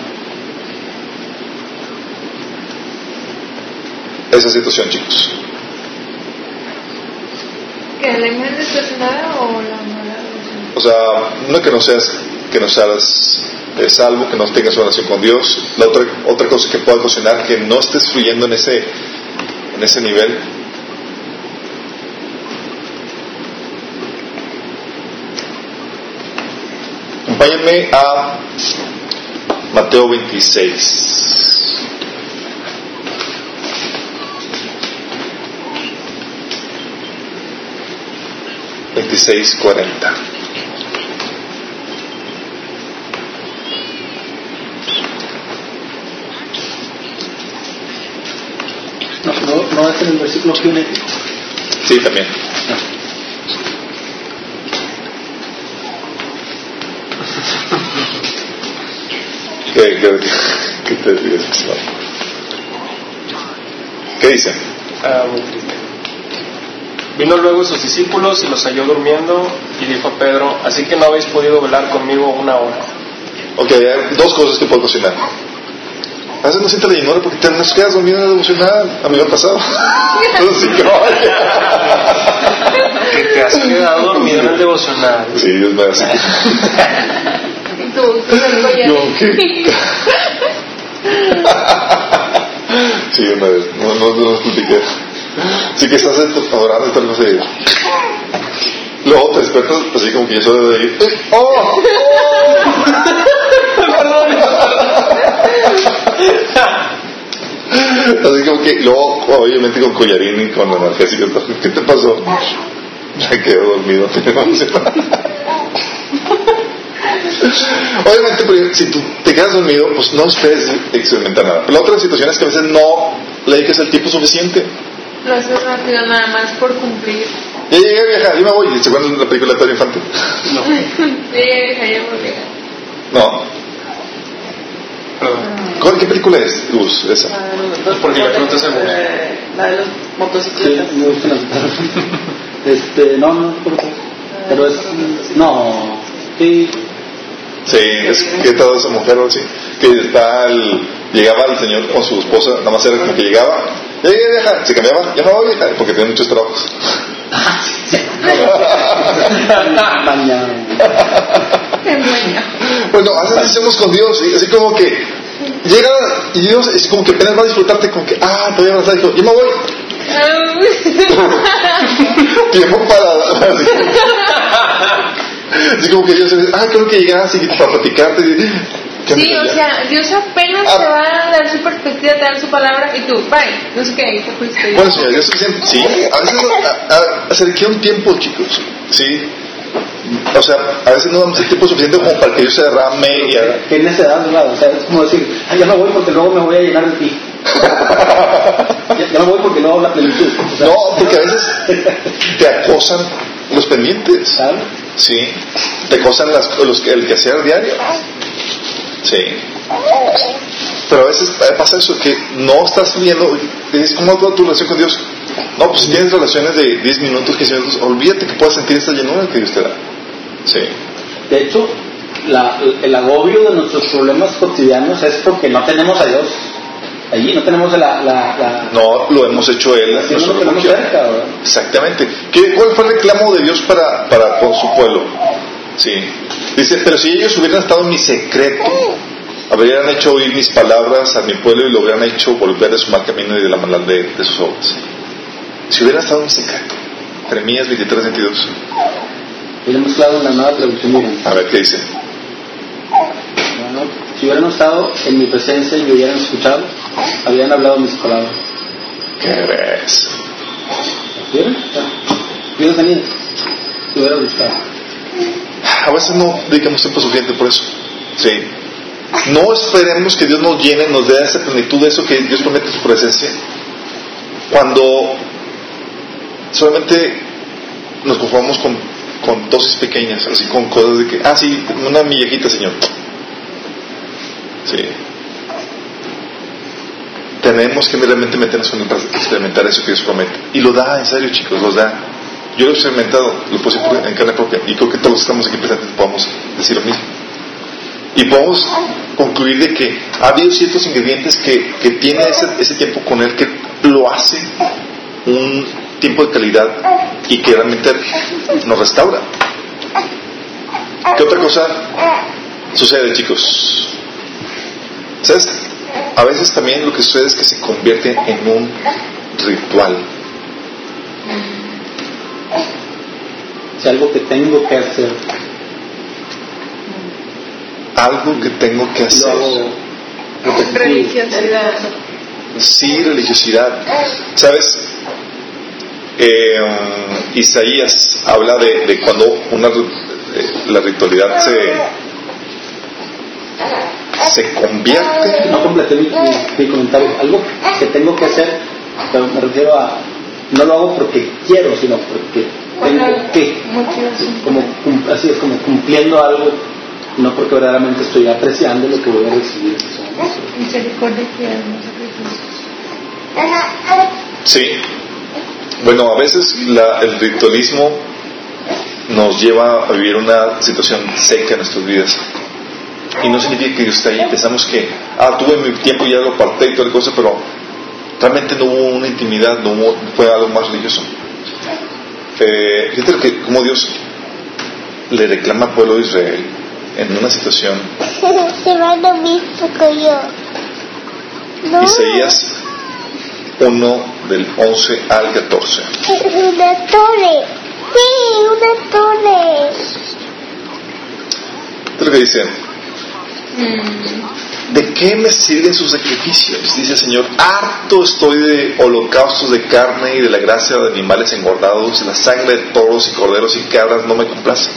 esa situación, chicos? ¿Que la imagen distorsionada o la mala? O sea, no que no seas, que no seas eh, salvo, que no tengas relación con Dios. La otra, otra cosa que puede ocasionar que no estés fluyendo en ese, en ese nivel. Acompáñenme a Mateo 26. Veintiséis cuarenta. No, en el versículo une. Sí, también. [LAUGHS] ¿Qué, qué, qué te ríes? ¿Qué dice? Ah, muy triste. Vino luego sus discípulos y los halló durmiendo y dijo a Pedro, así que no habéis podido velar conmigo una hora. Ok, hay dos cosas que puedo cocinar. A veces no sientes la llenura porque te nos quedas dormido en la devocional. A mí me ha pasado. [LAUGHS] Entonces, sí, que vaya. Que te has quedado dormido en el devocional. Sí, Dios me hace. Y tú, ¿qué? [LAUGHS] Sí, una vez. No, no, no lo platiqué. Sí que estás adorando y tal cosa y... Luego te despiertas así como que yo soy de ahí. ¡Eh! ¡Oh! Así como que luego, obviamente con collarín y con analgésico. ¿Qué te pasó? Me quedo dormido. [LAUGHS] Obviamente, pero si tú te quedas dormido, pues no esperes experimentar nada. Pero la otra situación es que a veces no le dediques el tiempo suficiente. Lo haces rápido nada más por cumplir. Ya llegué a viajar, yo me voy. ¿Se acuerdan de la película de Pedro Infante? No, [LAUGHS] Sí, ya volví. No. perdón. ¿Cuál, ¿Qué película es, Gus? Esa. Porque le preguntas a Gus. Eh, La de los Sí, motocicletas. me gustan las [LAUGHS] Este, no, no, por favor. Pero es. No. Sí. Sí, es que toda esa mujer o así, que está el, llegaba el señor con su esposa, nada más era como que llegaba, ya llegué a viajar, se cambiaba, ya me voy a viajar, porque tiene muchos trabajos. [LAUGHS] [LAUGHS] Bueno, así hacemos con Dios, ¿sí? así como que llega y Dios es como que apenas va a disfrutarte, como que, ah, todavía no está, dijo, yo me voy, tiempo para... Así, así como que Dios, ah, creo que llegaste y para platicarte. ¿qué Sí, o sea, Dios apenas Ah. te va a dar su perspectiva, te da su palabra y tú, bye, no sé qué, te fuiste. Bueno, señor, Dios siempre, sí, a veces a, a, requiere un tiempo, chicos, sí. O sea, a veces no damos el tiempo suficiente como para que Dios se derrame y haga. ¿Qué necesidad, verdad? O sea, es como decir, ah, ya me voy porque luego me voy a llenar de ti. [LAUGHS] ya, ya me voy porque luego la plenitud. O sea, No, porque a veces te acosan los pendientes, ¿sabes? sí. Te acosan las, los, el quehacer diario, sí. Pero a veces pasa eso, que no estás viendo, ¿cómo va tu relación con Dios? No, pues si tienes relaciones de 10 minutos, 15 minutos, olvídate que puedas sentir esta llenura que Dios te da. Sí. De hecho, la- el agobio de nuestros problemas cotidianos es porque no tenemos a Dios allí, no tenemos la, la, la, No lo hemos hecho Él. Exactamente. ¿Qué, ¿Cuál fue el reclamo de Dios para, para con su pueblo? Sí. Dice, pero si ellos hubieran estado en mi secreto, habrían hecho oír mis palabras a mi pueblo y lo hubieran hecho volver de su mal camino y de la maldad de, de sus obras. Si hubieran estado en mi secreto. Jeremías 23, 22. Hubiéramos claro en la nueva traducción viviente. A ver qué dice. Bueno, si hubieran estado en mi presencia y me hubieran escuchado, habrían hablado mis palabras. ¿Qué ves? ¿Vieron? Hubieran venido. Si hubieran gustado. A veces no dedicamos tiempo suficiente por eso. Sí. No esperemos que Dios nos llene, nos dé esa plenitud de eso que Dios promete en su presencia. Cuando solamente nos conformamos con, con dosis pequeñas, así con cosas de que, ah, sí, una millejita, Señor. Sí. Tenemos que realmente meternos en experimentar eso que Dios promete. Y lo da, en serio, chicos, lo da. Yo lo he experimentado, lo puse en carne propia, y creo que todos los que estamos aquí presentes podemos decir lo mismo. Y podemos concluir de que ha habido ciertos ingredientes que, que tiene ese, ese tiempo con él que lo hace un tiempo de calidad y que realmente nos restaura. ¿Qué otra cosa sucede, chicos? ¿Sabes? A veces también lo que sucede es que se convierte en un ritual. Es algo que tengo que hacer. Algo que tengo que hacer. Religiosidad. Sí, religiosidad. ¿Sabes? Eh, Isaías habla de, de cuando una, la ritualidad se, se convierte. No completé mi, mi, comentario. Algo que tengo que hacer, pero me refiero a. No lo hago porque quiero, sino porque tengo que. Como, así es, como cumpliendo algo, no porque verdaderamente estoy apreciando lo que voy a recibir. Misericordia Sí. Bueno, a veces la, el ritualismo nos lleva a vivir una situación seca en nuestras vidas. Y no significa que Dios está ahí. Pensamos que, ah, tuve mi tiempo y ya lo aparté y toda la cosa, pero realmente no hubo una intimidad, no hubo, fue algo más religioso. Eh, fíjate que como Dios le reclama al pueblo de Israel en una situación. Isaías 1 del 11 al 14. Una torre. Sí, una torre. Es lo que dice. ¿De qué me sirven sus sacrificios? Dice el Señor. Harto estoy de holocaustos de carne y de la gracia de animales engordados, la sangre de toros y corderos y cabras no me complacen.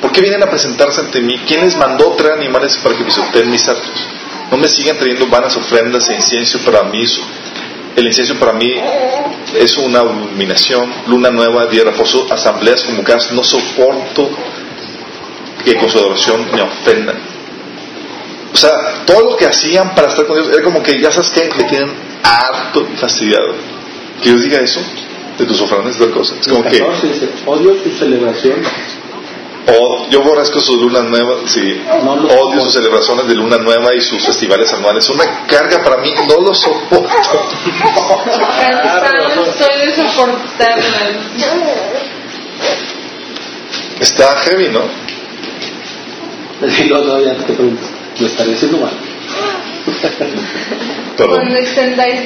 ¿Por qué vienen a presentarse ante mí? ¿Quién les mandó traer animales para que pisoteen mis actos? No me sigan trayendo vanas ofrendas e incienso para mí. El incienso para mí es una abominación. Luna nueva, día de reposo, asambleas convocadas. No soporto que con su adoración me ofendan. O sea, todo lo que hacían para estar con Dios era como que, ya sabes que me tienen harto y fastidiado. Que Dios diga eso de tus ofrendas y tal cosa. Es como que. Odio su celebración yo aborrezco sus lunas nuevas, sí. No Odio sus celebraciones de luna nueva y sus festivales anuales. Una carga para mí, no lo soporto. De soportarlas. Está heavy, ¿no? Y luego todavía te pregunto, ¿lo estaré haciendo mal? Cuando extendáis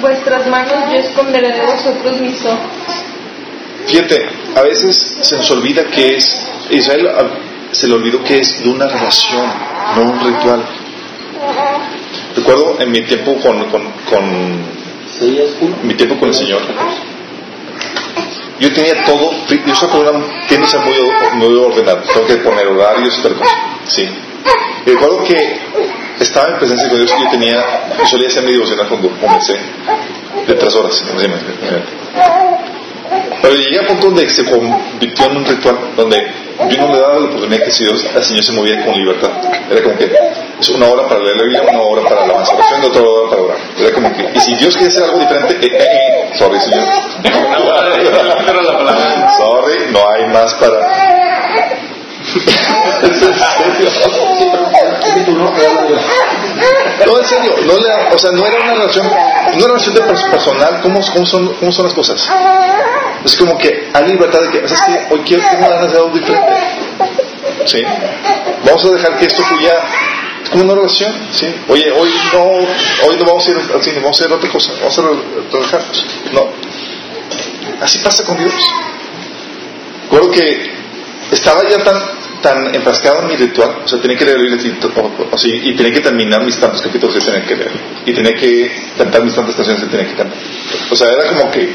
vuestras manos, yo esconderé de vosotros mis ojos. Fíjate, a veces se nos olvida que es, Israel a- se le olvidó que es de una relación, no un ritual. Recuerdo en mi tiempo con, con, con Isaías 1. mi tiempo con el Señor, yo tenía todo, yo soy una, tiendo a ser muy, muy ordenado, tengo que poner horarios y tal cosa, sí. Y recuerdo que estaba en presencia de Dios y yo tenía, yo solía hacer mi devocional cuando comencé, de tres horas, imagínate. Pero llegué a punto donde se convirtió en un ritual, donde yo no le daba la oportunidad que si Dios, el Señor se movía con libertad. Era como que es una hora para leer la Biblia, una hora para la y otra hora para orar. Era como que, y si Dios quiere hacer algo diferente, eh, eh, eh, sorry, Señor. sorry, no hay más para. No, en serio, no le, o sea, no era una relación, no era una relación de pers- personal, ¿cómo, cómo, son, ¿cómo son las cosas? Es como que hay libertad de que. Hoy quiero, tengo ganas de algo diferente. ¿Sí? Vamos a dejar que esto fluya como una relación, ¿sí? Oye, hoy no, hoy no vamos a ir al cine, vamos a hacer otra cosa, vamos a re- relajarnos. No. Así pasa con Dios. Recuerdo que estaba ya tan tan enfrascado en mi ritual, o sea, tenía que leer el libro o, así, y tenía que terminar mis tantos capítulos que tenía que leer, y tenía que cantar mis tantas canciones que tenía que cantar. O sea, era como que,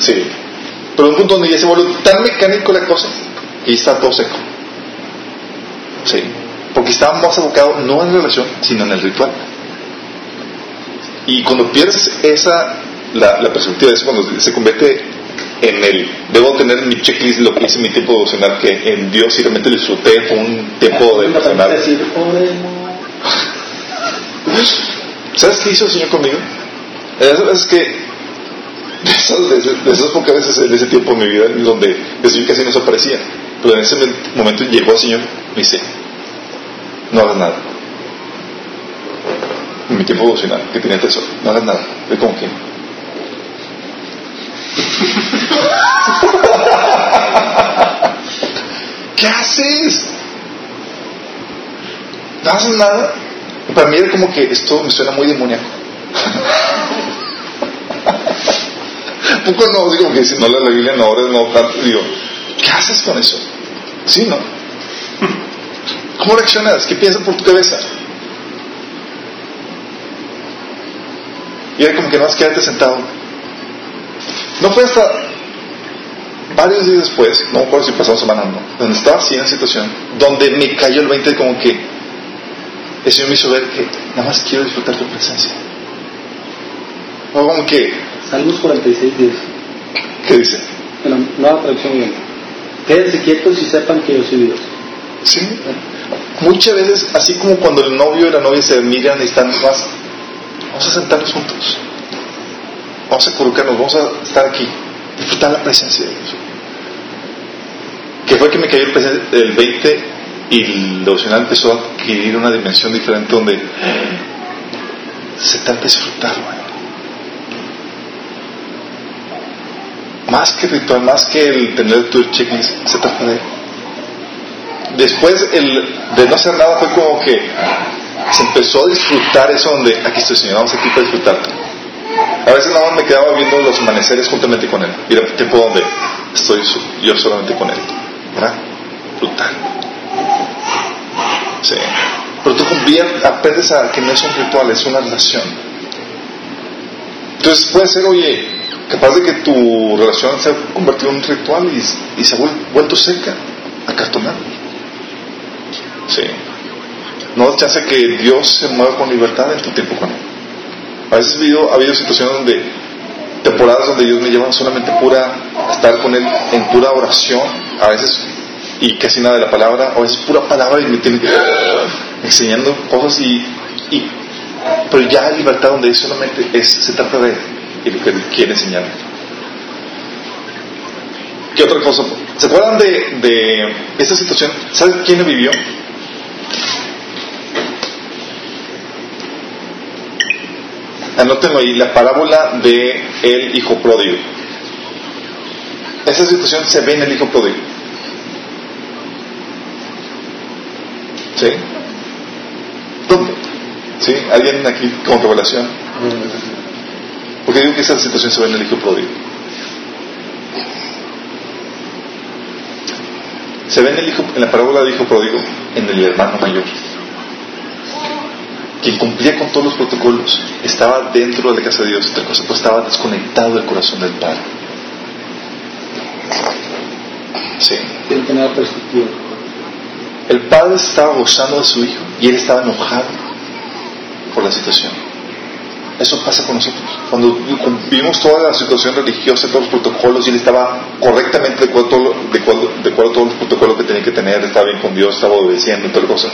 sí. Pero un punto donde ya se volvió tan mecánico la cosa, ya está todo seco. Sí. Porque estaba más abocado no en la relación, sino en el ritual. Y cuando pierdes esa la, la perspectiva de eso cuando se convierte en el, debo tener en mi checklist lo que hice mi tiempo devocional, que en Dios y realmente disfruté, fue un tiempo de devocional. [LAUGHS] ¿Sabes qué hizo el Señor conmigo? Es que [LAUGHS] de esas, de esas- de esas pocas veces en ese tiempo de mi vida donde el Señor casi no se aparecía, pero en ese momento llegó el Señor y me dice, no hagas nada. En mi tiempo devocional, que tenía tesoro, no hagas nada. Fue como que... [LAUGHS] ¿Qué haces? ¿No haces nada? Para mí era como que esto me suena muy demoníaco. [LAUGHS] Poco no, digo que si no lees la Biblia, no ores, no digo, ¿qué haces con eso? Sí, ¿no? ¿Cómo reaccionas? ¿Qué piensas por tu cabeza? Y era como que no más quedarte sentado. No fue hasta varios días después, no me acuerdo si pasamos semana o no, donde estaba así en la situación, donde me cayó el 20 como que el Señor me hizo ver que nada más quiero disfrutar tu presencia. O como que, Salmos 46, 10. ¿qué dice? En la nueva traducción. Quédense quietos y sepan que yo soy Dios. Sí. Muchas veces, así como cuando el novio y la novia se miran y están más, vamos a sentarnos juntos. Vamos a colocarnos, vamos a estar aquí, disfrutar la presencia de Dios. Que fue que me cayó el, presen- el 20 y el devocional empezó a adquirir una dimensión diferente donde se trata de disfrutarlo. Más que ritual, más que el tener tu checklist, se trata de después el de no hacer nada fue como que se empezó a disfrutar eso donde aquí estoy Señor, vamos aquí para disfrutarte. A veces nada más me quedaba viendo los amaneceres juntamente con Él. Y era tiempo donde estoy yo solamente con Él. ¿Verdad? Brutal. Sí. Pero tú convier- aprendes a que no es un ritual, es una relación. Entonces puede ser, oye, capaz de que tu relación se ha convertido en un ritual y, se ha vuel- vuelto seca, acartonada. Sí. No chance que Dios se mueva con libertad en tu tiempo con Él. A veces ha habido, ha habido situaciones donde, temporadas donde Dios me lleva solamente pura, estar con Él en pura oración, a veces, y casi nada de la palabra, a veces pura palabra y me tiene enseñando cosas y, y pero ya hay libertad donde solamente es, se trata de y lo que Él quiere enseñarme. ¿Qué otra cosa? ¿Se acuerdan de, de esta situación? ¿Saben quién la vivió? Anótenlo ahí, la parábola de el hijo pródigo. Esa situación se ve en el hijo pródigo. ¿Sí? ¿Dónde? ¿Sí? ¿Alguien aquí con revelación? Porque digo que esa situación se ve en el hijo pródigo. Se ve en, el hijo, en la parábola del hijo pródigo en el hermano mayor quien cumplía con todos los protocolos, estaba dentro de la casa de Dios, otra cosa, pero estaba desconectado del corazón del Padre. Sí. Tiene que tener perspectiva. El Padre estaba gozando de su Hijo y él estaba enojado por la situación. Eso pasa con nosotros. Cuando vivimos toda la situación religiosa, todos los protocolos, y él estaba correctamente de acuerdo, de acuerdo- de acuerdo a todos los protocolos que tenía que tener, estaba bien con Dios, estaba obedeciendo y toda la cosa,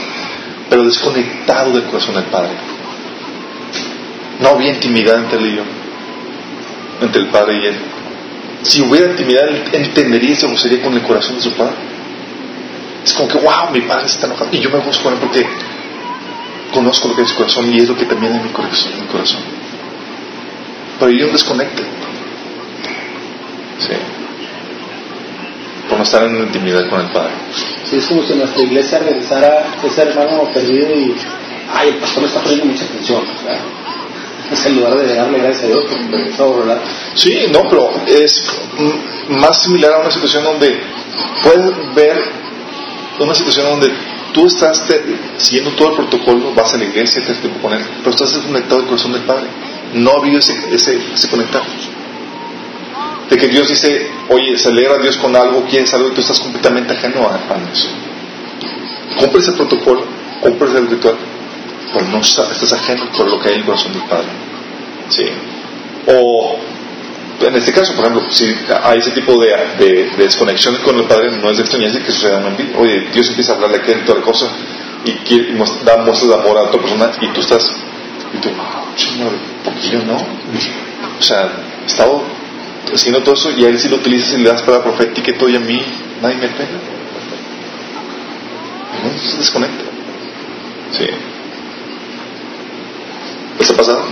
pero desconectado del corazón del Padre. No había intimidad entre él y yo, entre el Padre y él. Si hubiera intimidad, él entendería y se gozaría con el corazón de su Padre. Es como que, wow, mi Padre está enojado. Y yo me gozo con él porque conozco lo que es su corazón y es lo que también es mi corazón. Mi corazón. Pero hay un desconecte. Sí. Por no estar en intimidad con el Padre. Sí, es como si nuestra iglesia regresara ese hermano perdido y, ay, el pastor me está poniendo mucha atención. ¿verdad? Es [LAUGHS] en lugar de darle gracias a Dios por regresó, ¿verdad? Sí, no, pero es más similar a una situación donde puedes ver una situación donde tú estás te- siguiendo todo el protocolo, vas a la iglesia, te tiempo con él, pero estás desconectado del corazón del Padre. No ha habido ese, ese, ese conectar. De que Dios dice, oye, se alegra Dios con algo, quieres algo, y tú estás completamente ajeno a, eso. Cumples el protocolo, cumples el ritual, pero no está- estás ajeno por lo que hay en el corazón del Padre. Sí. O en este caso, por ejemplo, si hay ese tipo de, de, desconexión con el Padre, no es de extrañarse que suceda un envío. Oye, Dios empieza a hablarle aquí de toda cosa y, quiere, da muestras de amor a otra persona y tú estás, y tú, oh, Señor, poquillo no. O sea, he estado haciendo todo eso y a él sí lo utilizas y le das para profética y todo y a mí nadie me pega. No se desconecta. Sí. ¿Está pasando?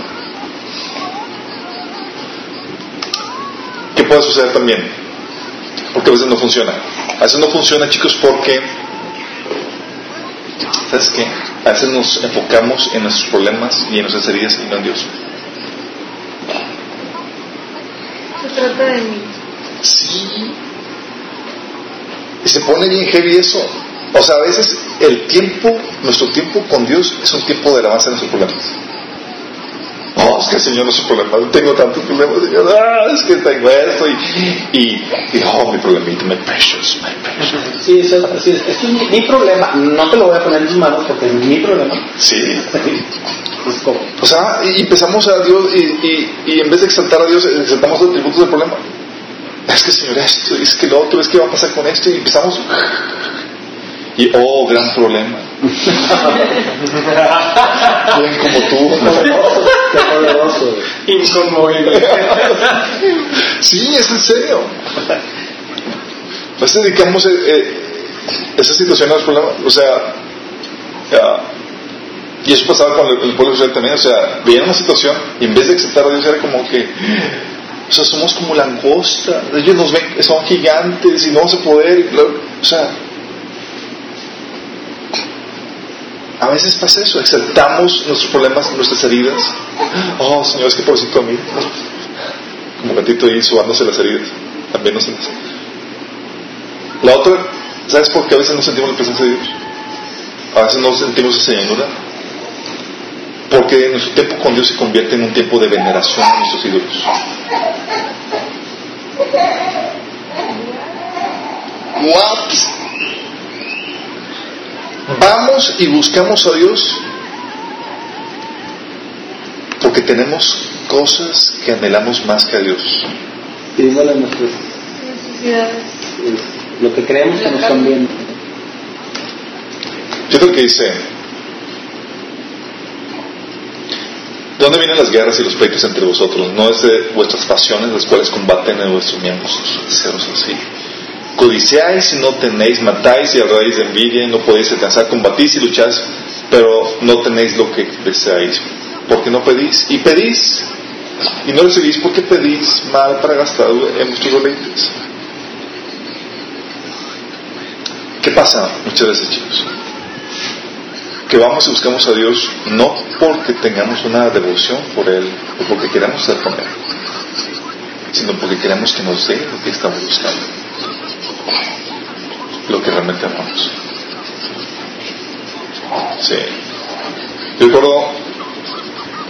¿Qué puede suceder también? Porque a veces no funciona. A veces no funciona, chicos, porque ¿sabes qué? A veces nos enfocamos en nuestros problemas y en nuestras heridas y no en Dios. Se trata de mí. Sí. Y se pone bien heavy eso. O sea, a veces el tiempo, nuestro tiempo con Dios es un tiempo de alabanza de nuestros problemas. No, es que el Señor no es un problema. Tengo tantos problemas, Señor. Ah, es que tengo esto y, y, y oh, mi problemita, my precious, my precious. Sí, eso, así es. Mi, mi problema. No te lo voy a poner en tus manos porque es mi problema. Sí. Es como, O sea, y empezamos a Dios y, y, y en vez de exaltar a Dios, exaltamos los atributos del problema. Es que, Señor, esto, es que lo otro, es que va a pasar con esto y empezamos. Y, oh, gran problema. Bien como tú. qué poderoso. Inconmovible. Sí, es en serio. Veces dedicamos eh, eh, esa situación a los problemas. O sea, ya, y eso pasaba con el, el pueblo Israel también. O sea, veían una situación y en vez de aceptar a Dios era como que, o sea, somos como langosta. Ellos nos ven, son gigantes y no vamos a poder. y o sea, a veces pasa eso, aceptamos nuestros problemas, nuestras heridas. Oh, Señor, es que pobrecito a mí. Como gatito ahí subándose las heridas. También nos las. La otra, ¿sabes por qué a veces no sentimos la presencia de Dios? A veces no sentimos esa llanura. Porque nuestro tiempo con Dios se convierte en un tiempo de veneración a nuestros ídolos. What? Vamos y buscamos a Dios porque tenemos cosas que anhelamos más que a Dios. pidiéndole nuestras, Necesidades. lo que creemos que nos conviene. Fíjate lo que dice. ¿De dónde vienen las guerras y los pleitos entre vosotros? No es de vuestras pasiones las cuales combaten en vuestros miembros, sus deseos así. Codiciáis y no tenéis, matáis y a raíz de envidia y no podéis alcanzar, combatís y lucháis, pero no tenéis lo que deseáis. Porque no pedís y pedís y no recibís porque pedís mal para gastar en vuestros deleites. ¿Qué pasa muchas veces, chicos? Que vamos y buscamos a Dios no porque tengamos una devoción por Él o porque queramos estar con Él, sino porque queremos que nos dé lo que estamos buscando, lo que realmente amamos. Sí. Yo recuerdo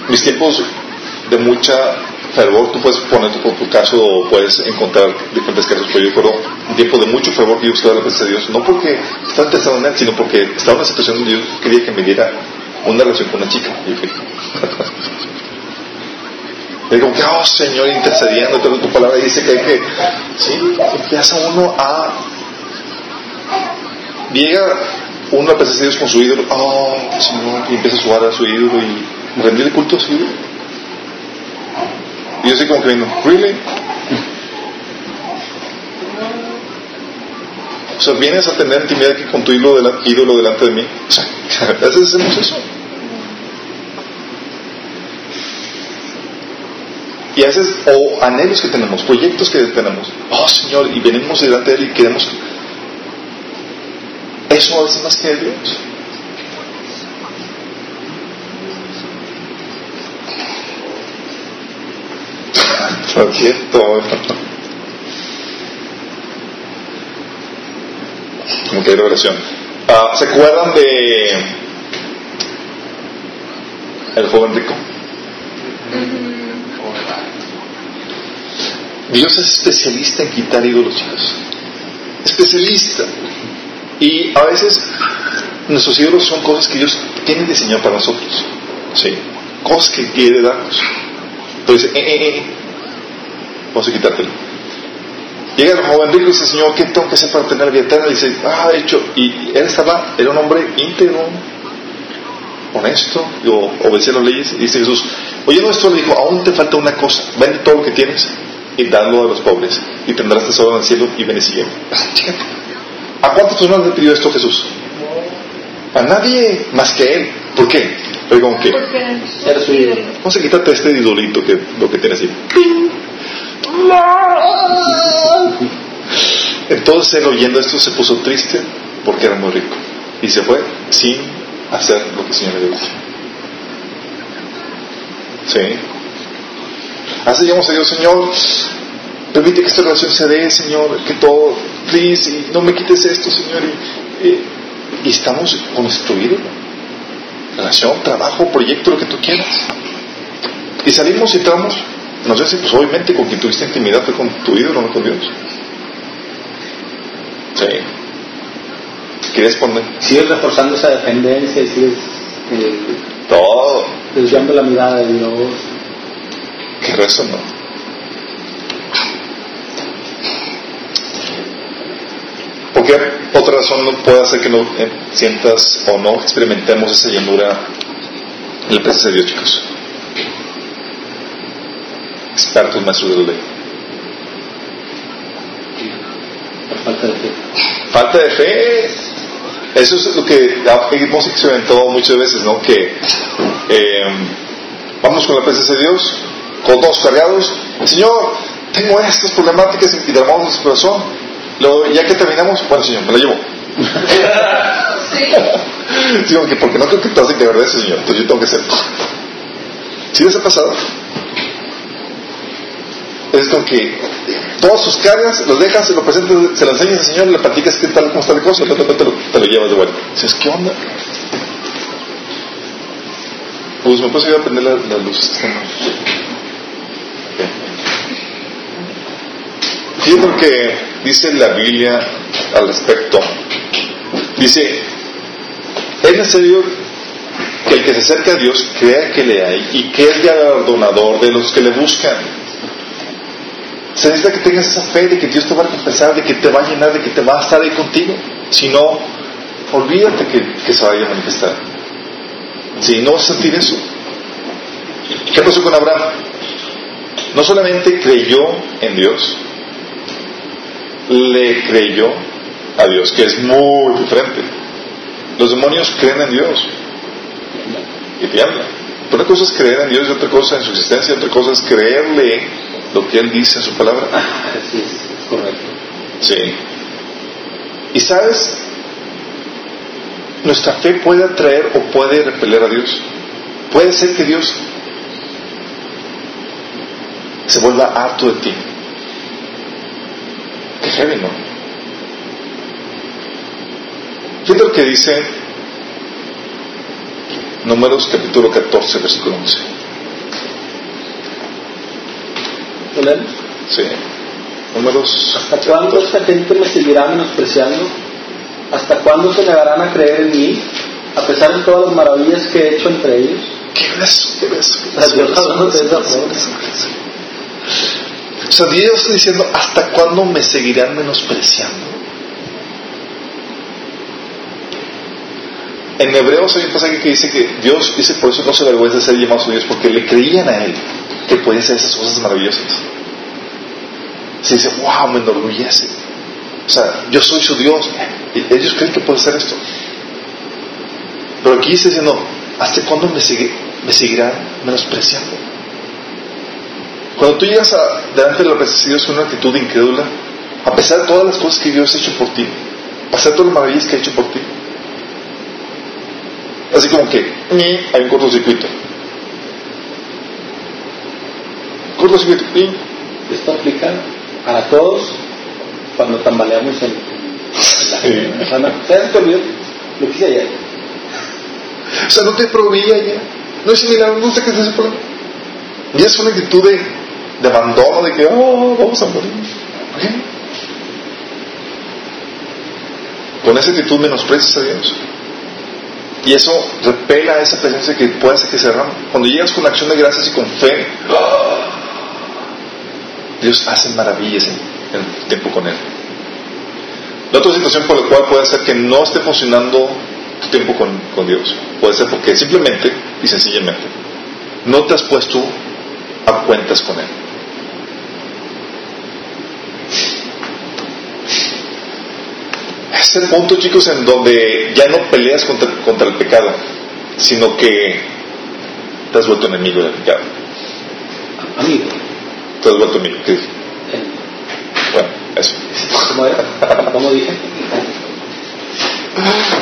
mis tiempos de mucha fervor, tú puedes poner tu propio caso o puedes encontrar diferentes casos, pero yo recuerdo un tiempo de mucho fervor que yo buscaba la presencia de Dios, no porque estaba interesado en Él, sino porque estaba en una situación donde yo quería que me diera una relación con una chica. Y fui. Y como que, oh Señor, intercediendo, pero tu palabra dice que hay que, sí, empieza uno a, llega uno a Dios con su ídolo, oh Señor, y empieza a subar a su ídolo y rendirle culto a su ídolo. Y yo así como que viendo, ¿really? O sea, vienes a tener intimidad con tu ídolo delante de mí. O sea, a veces hacemos eso. Y a veces, o anhelos que tenemos, proyectos que tenemos. Oh Señor, y venimos delante de Él y queremos. Eso a veces más que Dios. [LAUGHS] Lo siento. [LAUGHS] Como que hay revelación. Ah, ¿Se acuerdan de el joven rico? Dios es especialista en quitar ídolos, chicos. Especialista. Y a veces nuestros ídolos son cosas que Dios tiene diseñado para nosotros. Sí. Cosas que quiere darnos. Entonces, eh, eh, eh. vamos a quitártelo. Llega el joven rico y dice, Señor, ¿qué tengo que hacer para tener vida eterna? Dice, ah, de hecho, y él estaba, era un hombre íntegro, honesto, y obedecía las leyes. Y dice Jesús, oyendo esto le dijo, aún te falta una cosa, vende todo lo que tienes y dalo a los pobres, y tendrás tesoro en el cielo y ven y sígueme. ¿A cuántas personas le pidió esto Jesús? A nadie más que él. ¿Por qué? Oigan, ¿qué? Era su Vamos a quitarte este idolito que lo que tiene así. [LAUGHS] Entonces él oyendo esto se puso triste porque era muy rico y se fue sin hacer lo que el Señor le había dicho. Sí. Así llamamos a Dios, Señor, permite que esta relación se dé, Señor, que todo, please, y no me quites esto, Señor. Y, y estamos construidos. Relación, trabajo, proyecto, lo que tú quieras. Y salimos y entramos, no sé si pues obviamente con quien tuviste intimidad fue con tu ídolo, no con Dios. Sí. ¿Quieres poner? Sigues reforzando esa dependencia y sigues eh, Todo. desviando la mirada de Dios. ¿Qué rezo no? Porque otra razón no puede hacer que no eh, sientas o no experimentemos esa llenura en la presencia de Dios, chicos. Expertos maestros de la ley. Por falta de fe. Falta de fe. Eso es lo que hemos experimentado muchas veces, ¿no? Que eh, vamos con la presencia de Dios, con todos cargados. Señor, tengo estas problemáticas y derramamos nuestro corazón. Luego, ya que terminamos, bueno, Señor, me la llevo. Sí, [LAUGHS] porque, porque no creo que te vas a encargar de eso, Señor. Entonces yo tengo que hacer. ¿Sí les ha pasado? Es como que todas sus cargas los dejas, se lo presentas, se lo enseñas al Señor, le platicas qué tal, cómo está la cosa, y luego te, lo, te lo llevas de vuelta. Dices, ¿qué onda? Pues me ayudar a prender las la luces que están. Fíjate lo que dice la Biblia al respecto. Dice, es necesario que el que se acerca a Dios crea que le hay y que es galardonador de los que le buscan. Se necesita que tengas esa fe de que Dios te va a recompensar, de que te va a llenar, de que te va a estar ahí contigo. Si no, olvídate que, que se vaya a manifestar. Si no vas a sentir eso. ¿Qué pasó con Abraham? No solamente creyó en Dios, le creyó a Dios, que es muy diferente. Los demonios creen en Dios y tiemblan. Una cosa es creer en Dios y otra cosa en su existencia, otra cosa es creerle lo que Él dice en su palabra. Así es, es correcto. Sí. Y sabes, nuestra fe puede atraer o puede repeler a Dios. Puede ser que Dios se vuelva harto de ti. Qué heavy, ¿no? Fíjate lo que dice Números capítulo 14, versículo 11. ¿Lo leemos? Sí. Números. ¿Hasta cuándo esta gente me seguirá menospreciando? ¿Hasta cuándo se negarán a creer en mí, a pesar de todas las maravillas que he hecho entre ellos? ¿Qué beso? ¿Qué beso? ¿Qué beso? Forma. O sea, Dios está diciendo, ¿hasta cuándo me seguirán menospreciando? En Hebreos hay un pasaje que dice que Dios dice por eso no se avergüenza de ser llamado su Dios, porque le creían a Él que podía hacer esas cosas maravillosas. Se dice, wow, me enorgullece. O sea, yo soy su Dios. Y ellos creen que puede hacer esto. Pero aquí está diciendo, ¿hasta cuándo me, sigue, me seguirán menospreciando? Cuando tú llegas a, delante de la presencia de Dios con una actitud incrédula, a pesar de todas las cosas que Dios ha hecho por ti, a pesar de todas las maravillas que ha hecho por ti, así como que ñi, hay un cortocircuito. Cortocircuito. ñi. Esto aplica a todos cuando tambaleamos en, en la sana. ¿Sabes qué olvidó? Lo que hice ayer. O sea, no te proveía ya. No es milagro, no sé qué es ese problema. Y es una actitud de, de abandono, de que, oh, vamos a morir. ¿Qué? Con esa actitud menosprecias a Dios. Y eso repela esa presencia que puede hacer que se derrame. Cuando llegas con acción de gracias y con fe, Dios hace maravillas en, en el tiempo con Él. La otra situación por la cual puede ser que no esté funcionando tu tiempo con, con Dios puede ser porque simplemente y sencillamente no te has puesto a cuentas con Él. Este punto, chicos, en donde ya no peleas contra, contra el pecado, sino que te has vuelto enemigo del pecado. Amigo. Te has vuelto amigo. ¿Qué dije? Bueno, eso. ¿Cómo era? ¿Cómo dije?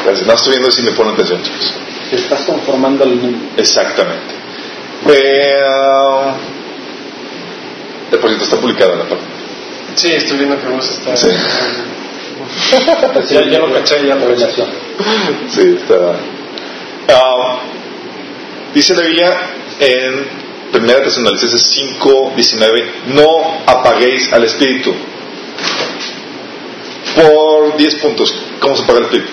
Gracias. No estoy viendo si me ponen atención, chicos. Te estás conformando al mundo. Exactamente. Eh, el proyecto está publicado en la parte. Sí, estoy viendo que vos está. Sí. [LAUGHS] Ya, ya lo caché, ya lo caché. Sí, está. Ah, dice la Biblia en 1 Tesalonicenses 5, 19, no apaguéis al Espíritu. Por 10 puntos, ¿cómo se apaga el Espíritu?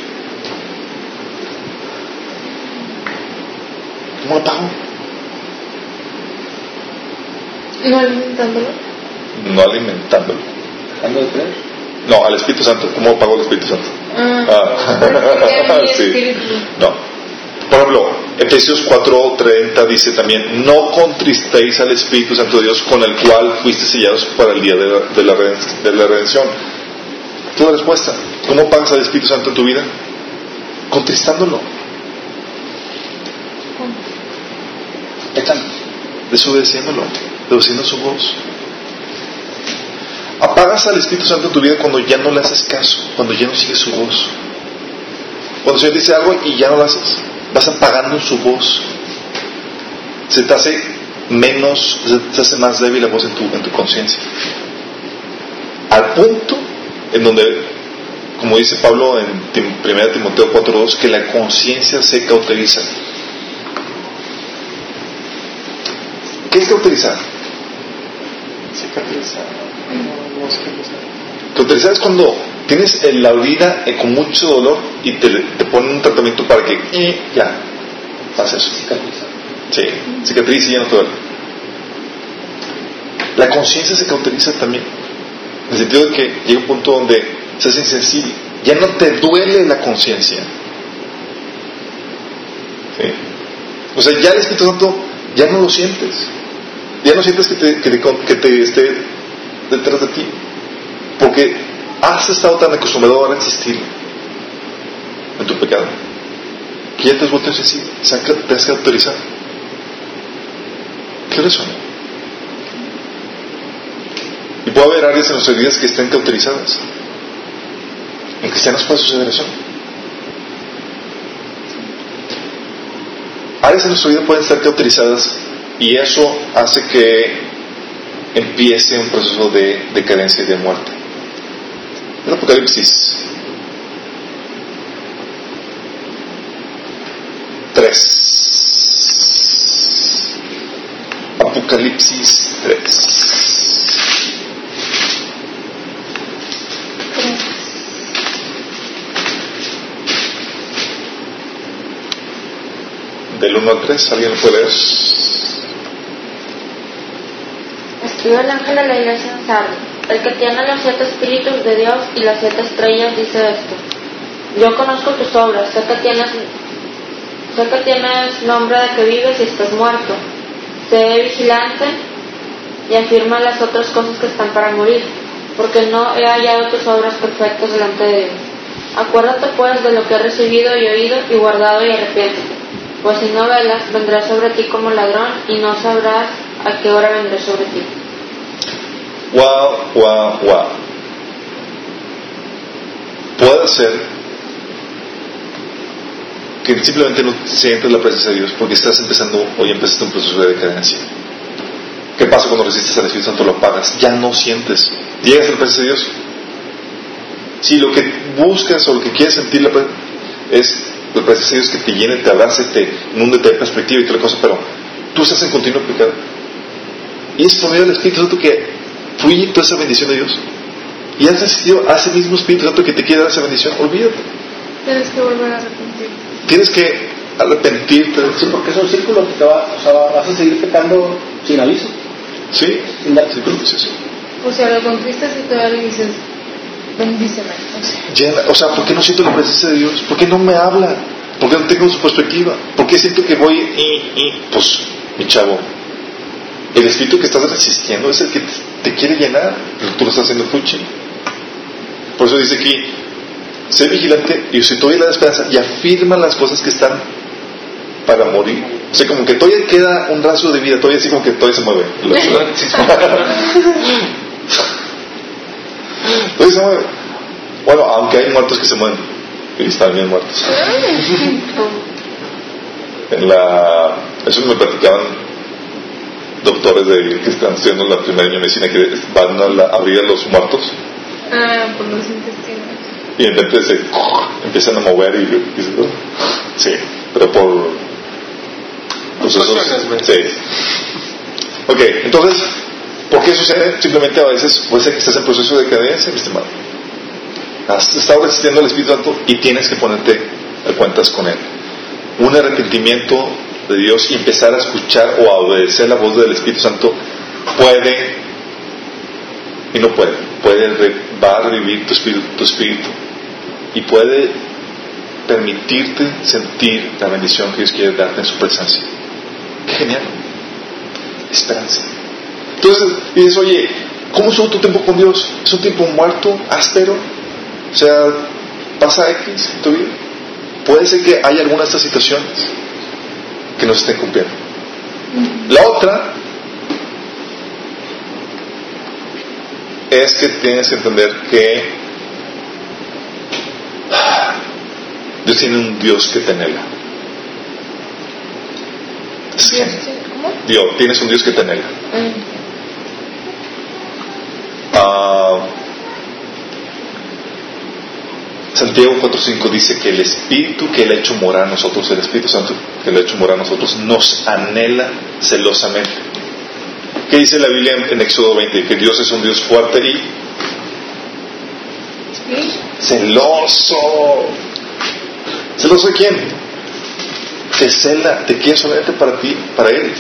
¿Cómo lo apago? No alimentándolo. No alimentándolo. Dejando de creer. No, al Espíritu Santo. ¿Cómo apago al Espíritu Santo? Ah, Ah, [LAUGHS] sí. espíritu. No. Por ejemplo, Efesios 4:30 dice también, no contristéis al Espíritu Santo de Dios con el cual fuiste sellados para el día de la, de redención. Es la respuesta. ¿Cómo pagas al Espíritu Santo en tu vida? Contristándolo, Echan. desobedeciéndolo, desobedeciendo su voz. Apagas al Espíritu Santo en tu vida cuando ya no le haces caso, cuando ya no sigues su voz. Cuando el Señor dice algo y ya no lo haces, vas apagando su voz. Se te hace menos, se te hace más débil la voz en tu, en tu conciencia. Al punto en donde, como dice Pablo en Tim- 1 Timoteo 4.2, que la conciencia se cauteriza. ¿Qué es cauterizar? Cicatrizar. No, no cicatrizar. Cauterizar es cuando tienes en la herida eh, con mucho dolor y te, te ponen un tratamiento para que eh, ya. Cicatriza. Sí, cicatriz y ya no te duele. La conciencia se cauteriza también. En el sentido de que llega un punto donde se hace insensible. Ya no te duele la conciencia. ¿Sí? O sea, ya el Espíritu Santo ya no lo sientes. Ya no sientes que te, que te, que te esté detrás de ti. Porque has estado tan acostumbrado a resistir en tu pecado que ya te has vuelto insensible. Te has cauterizado. ¿Qué es eso? Y puede haber áreas en nuestras vidas que estén cauterizadas. En cristianos puede suceder eso. Áreas en nuestra vida pueden estar cauterizadas y eso hace que empiece un proceso de decadencia y de muerte. Apocalipsis 3. Apocalipsis 3. Del 1 al 3, ¿alguien puede leer? Escribe el ángel de la iglesia. El que tiene los siete espíritus de Dios y las siete estrellas dice esto. Yo conozco tus obras, sé que tienes, nombre de que vives y estás muerto. Sé vigilante y afirma las otras cosas que están para morir, porque no he hallado tus obras perfectas delante de Dios. Acuérdate pues de lo que he recibido y oído y guardado y arrepiéntete. Pues si no velas, vendré sobre ti como ladrón y no sabrás a qué hora vendré sobre ti. Wow, wow, wow. Puede ser que simplemente no sientes la presencia de Dios porque estás empezando, hoy empezaste un proceso de decadencia. ¿Qué pasa cuando resistes al Espíritu Santo? Lo apagas. Ya no sientes. Llegas a la presencia de Dios. Si lo que buscas o lo que quieres sentir es la presencia de Dios que te llene, te abrace, te inunde, te dé perspectiva y toda la cosa, pero tú estás en continuo pecado. Y es por medio del Espíritu Santo que fluye toda esa bendición de Dios. Y has decidido a ese mismo Espíritu Santo que te quiere dar esa bendición. Olvídate. Tienes que volver a arrepentir. Tienes que arrepentirte Sí, porque es un círculo que te va, o sea, vas a seguir pecando sin aviso. Sí, Sin dar- sí, creo que sí, sí. o sea, lo conquistas y todavía dices, bendíceme. O sea, Llena, o sea, ¿por qué no siento la presencia de Dios? ¿Por qué no me habla? ¿Por qué no tengo su perspectiva? ¿Por qué siento que voy y, y pues, mi chavo, el espíritu que estás resistiendo es el que te, te quiere llenar, pero tú lo estás haciendo fuchi. Por eso dice aquí, sé vigilante y si todavía la esperanza y afirma las cosas que están para morir. O sea, como que todavía queda un rastro de vida, todavía así como que todavía se mueve. [LAUGHS] Todavía se mueve. Bueno, aunque hay muertos que se mueven y están bien muertos. En la, eso me platicaban doctores de, que están estudiando la primera año de medicina que van a, la- abrir a los muertos ah, por los intestinos. y repente se empiezan a mover y, y se- sí, pero por procesos sí. Ok, entonces, ¿por qué sucede? Simplemente a veces puede ser que estás en proceso de decadencia, mi estimado. Has estado resistiendo al Espíritu Santo y tienes que ponerte a cuentas con Él. Un arrepentimiento de Dios y empezar a escuchar o a obedecer la voz del Espíritu Santo puede y no puede. Puede va a revivir tu espíritu, tu espíritu y puede permitirte sentir la bendición que Dios quiere darte en su presencia. Qué genial. Esperanza. Entonces dices, oye, ¿cómo estuvo tu tiempo con Dios? ¿Es un tiempo muerto, áspero? O sea, pasa X en tu vida. Puede ser que haya alguna de estas situaciones que no se estén cumpliendo. La otra es que tienes que entender que Dios tiene un Dios que te anhela. Sí. Dios, tienes un Dios que te anhela. Mm. Santiago 4.5 dice que el Espíritu que Él ha hecho morar a nosotros, el Espíritu Santo que Él ha hecho morar a nosotros, nos anhela celosamente. ¿Qué dice la Biblia en, en Éxodo 20? Que Dios es un Dios fuerte y celoso. ¿Celoso de quién? Te cela, te quiere solamente para ti, para Él.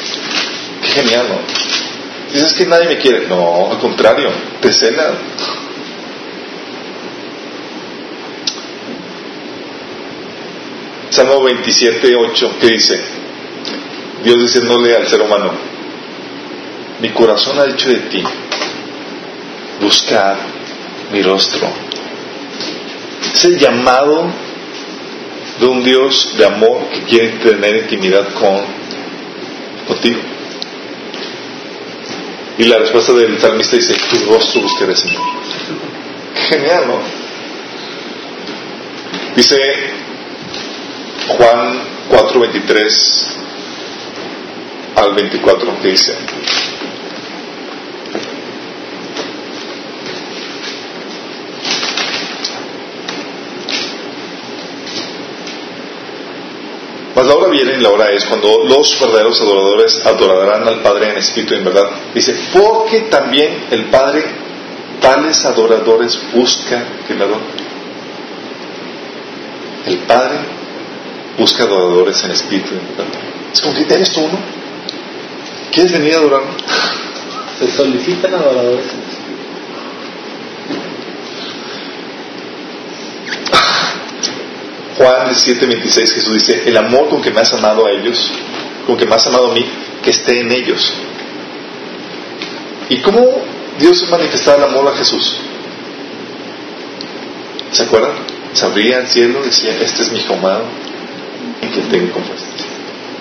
Qué genial, ¿no? Dices que nadie me quiere. No, al contrario, te cela. Salmo 27, 8, ¿qué dice? Dios diciéndole al ser humano, mi corazón ha dicho de ti, buscar mi rostro. Es el llamado de un Dios de amor que quiere tener intimidad con contigo. Y la respuesta del salmista dice, tu rostro buscaré, Señor. Genial, ¿no? Dice Juan 4, 23 al 24, que dice, Mas la hora viene y la hora es cuando los verdaderos adoradores adorarán al Padre en espíritu y en verdad. Dice, porque también el Padre tales adoradores busca que le adoren. El Padre busca adoradores en espíritu y en verdad. Es como que eres tú uno. ¿Quieres venir a adorar? Se solicitan adoradores. Juan 17:26 Jesús dice, el amor con que me has amado a ellos, con que me has amado a mí, que esté en ellos. ¿Y cómo Dios manifestaba el amor a Jesús? ¿Se acuerdan? Se abría el cielo y decía, este es mi hijo amado, confianza.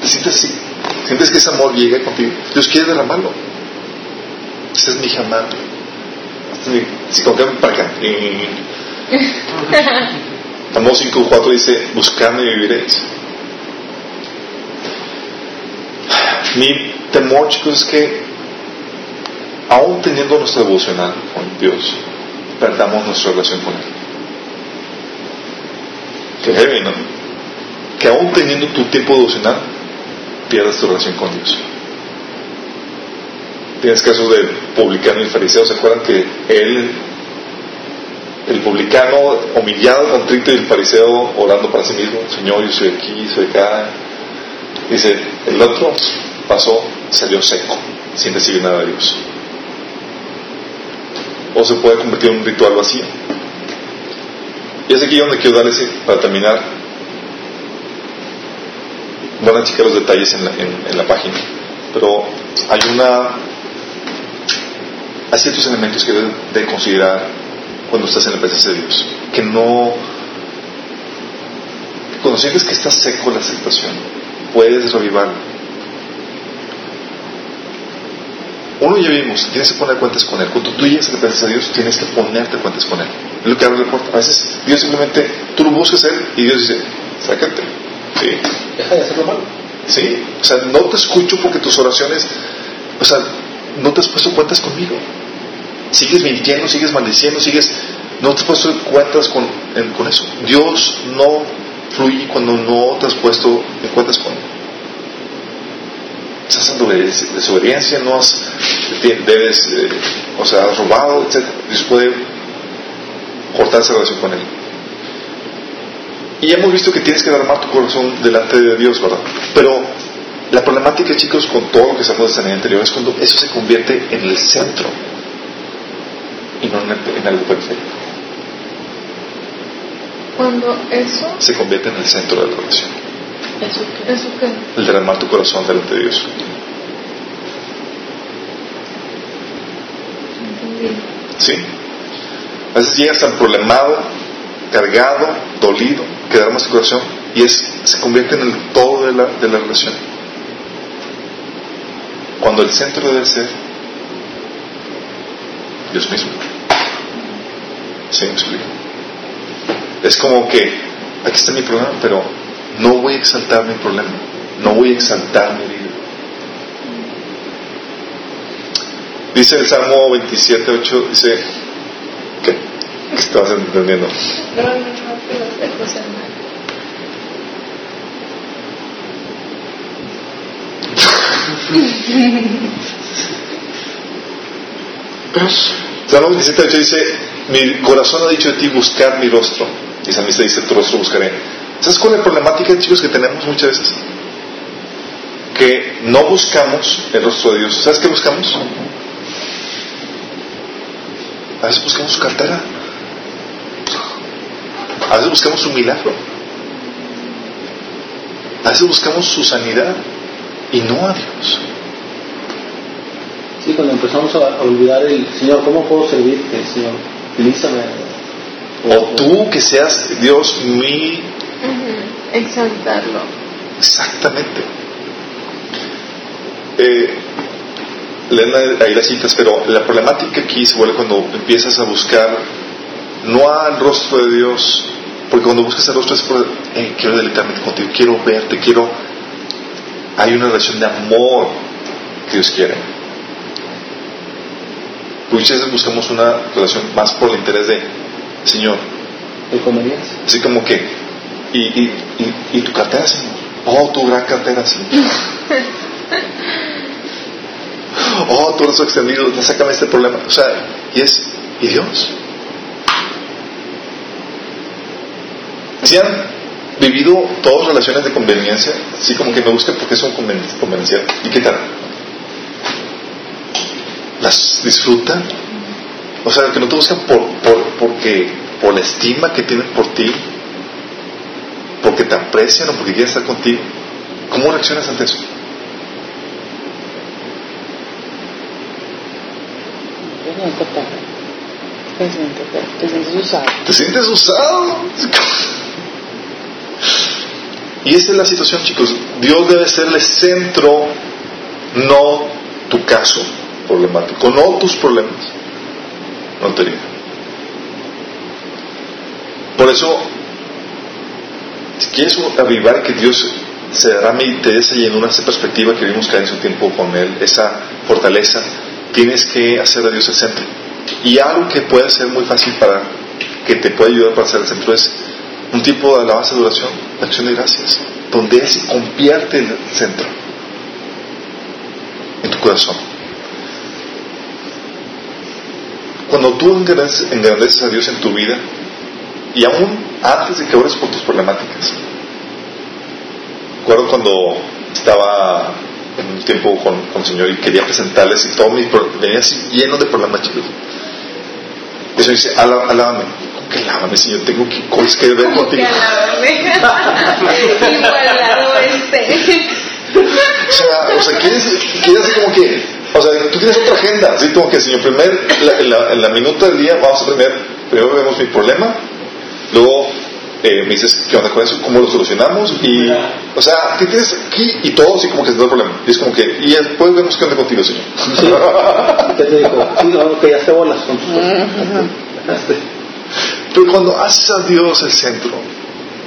¿Te sientes así? ¿Sientes que ese amor llega contigo? Dios quiere derramarlo. Este es mi hijo amado. Este es mi... Si que para acá. Amos 5.4 dice, buscadme y viviréis. Mi temor, chicos, es que aún teniendo nuestra devocional con Dios, perdamos nuestra relación con Él. Que heavy, ¿no? Que aún teniendo tu tiempo devocional, pierdas tu relación con Dios. Tienes casos del publicano y fariseo, ¿se acuerdan que él el publicano humillado, contrito y el fariseo orando para sí mismo, Señor, yo soy aquí, soy acá. Dice, el otro pasó, salió seco, sin recibir nada de Dios. o se puede convertir en un ritual vacío. Y es aquí donde quiero darles, para terminar, van a checar los detalles en la, página, pero hay una, hay ciertos elementos que deben de considerar cuando estás en la presencia de Dios, que no, cuando sientes que estás seco la aceptación, puedes revivarlo uno ya vimos, tienes que poner cuentas con Él. Cuando tú llegas a la presencia de Dios, tienes que ponerte cuentas con Él. Es lo que abre la puerta. A veces Dios simplemente, tú lo buscas Él y Dios dice, sácate. Sí. Deja de hacerlo malo. Sí. O sea, no te escucho porque tus oraciones, o sea, no te has puesto cuentas conmigo. Sigues mintiendo, sigues maldiciendo, sigues, no te has puesto cuentas con, con eso. Dios no fluye cuando no te has puesto en cuentas con Él estás en desobediencia, no has, debes, eh, o sea, has robado, etc. Dios puede cortar esa relación con Él. Y hemos visto que tienes que derramar tu corazón delante de Dios, ¿verdad? Pero la problemática, chicos, con todo lo que sabemos de sanidad interior es cuando eso se convierte en el centro y no en, algo periférico. Cuando eso se convierte en el centro de la relación. ¿Eso qué? ¿Eso qué? El derramar tu corazón delante de Dios. ¿Sí? A veces llegas tan problemado, cargado, dolido, que derramas tu corazón y es, se convierte en el todo de la, de la relación. Cuando el centro debe ser Dios mismo. ¿Sí? Es como que aquí está mi problema, pero no voy a exaltar mi problema, no voy a exaltar mi vida. Dice el Salmo 27, 8, dice, ¿qué? [LAUGHS] ¿Qué estabas entendiendo? No, no, no, Salmo 27, 8 dice, mi corazón ha dicho de ti buscar mi rostro. Y Salmista dice, tu rostro buscaré. ¿Sabes cuál es la problemática, chicos, que tenemos muchas veces? Que no buscamos el rostro de Dios. ¿Sabes qué buscamos? A veces buscamos su cartera. A veces buscamos su milagro. A veces buscamos su sanidad y no a Dios. Sí, cuando empezamos a olvidar el Señor, ¿cómo puedo servirte, Señor? Utilízame. O tú que seas Dios mi Exaltarlo. Exactamente. Eh, leen ahí las citas, pero la problemática aquí se vuelve cuando empiezas a buscar no al rostro de Dios, porque cuando buscas el rostro es por, eh, quiero deleitarme contigo, quiero verte, quiero... Hay una relación de amor que Dios quiere. Muchas veces buscamos una relación más por el interés de, Señor. ¿De conveniencia? Así como que, y, y, y, tu cartera, Señor. Oh, tu gran cartera, Señor. [LAUGHS] oh, tu brazo extendido, sácame este problema. O sea, y es, ¿y Dios? Si han vivido todas relaciones de conveniencia, así como que me buscan porque son conveniencia, ¿y qué tal? ¿Las disfrutan? O sea, que no te buscan por, por, porque, por la estima que tienen por ti, porque te aprecian o porque quieren estar contigo. ¿Cómo reaccionas ante eso? Te sientes usado. ¿Te sientes usado? Y esa es la situación, chicos. Dios debe ser el centro, no tu caso problemático, no tus problemas. No te digo. Por eso si quieres avivar que Dios se dará y te y en una perspectiva que vimos caer en su tiempo con Él, esa fortaleza, tienes que hacer a Dios el centro. Y algo que puede ser muy fácil para que te pueda ayudar para ser el centro es un tipo de alabanza de oración, de acción de gracias, donde Él se convierte en el centro, en tu corazón. Cuando tú engrandeces a Dios en tu vida, y aún antes de que ores por tus problemáticas. Recuerdo cuando estaba en un tiempo con, el Señor y quería presentarles y todo mi venía así lleno de problemas chicos. El Señor dice, "Alá- alábame. ¿Cómo que alábame, Señor? Tengo que, cosas que ver Como que contigo. [LAUGHS] Igualado este. O sea, o sea quieres, quieres así como que, o sea, tú tienes otra agenda, así como que, Señor, primer, la- en la, en la minuta del día vamos a primero, primero vemos mi problema, luego eh, me dices qué onda con eso, cómo lo solucionamos, y, o sea, ¿qué tienes aquí? Y todo así como que se da el problema. Y es como que, y después vemos qué onda contigo, Señor. ¿Qué [LAUGHS] te dijo? Sí, no, que ya se bolas con tus cosas. Pero cuando haces a Dios el centro,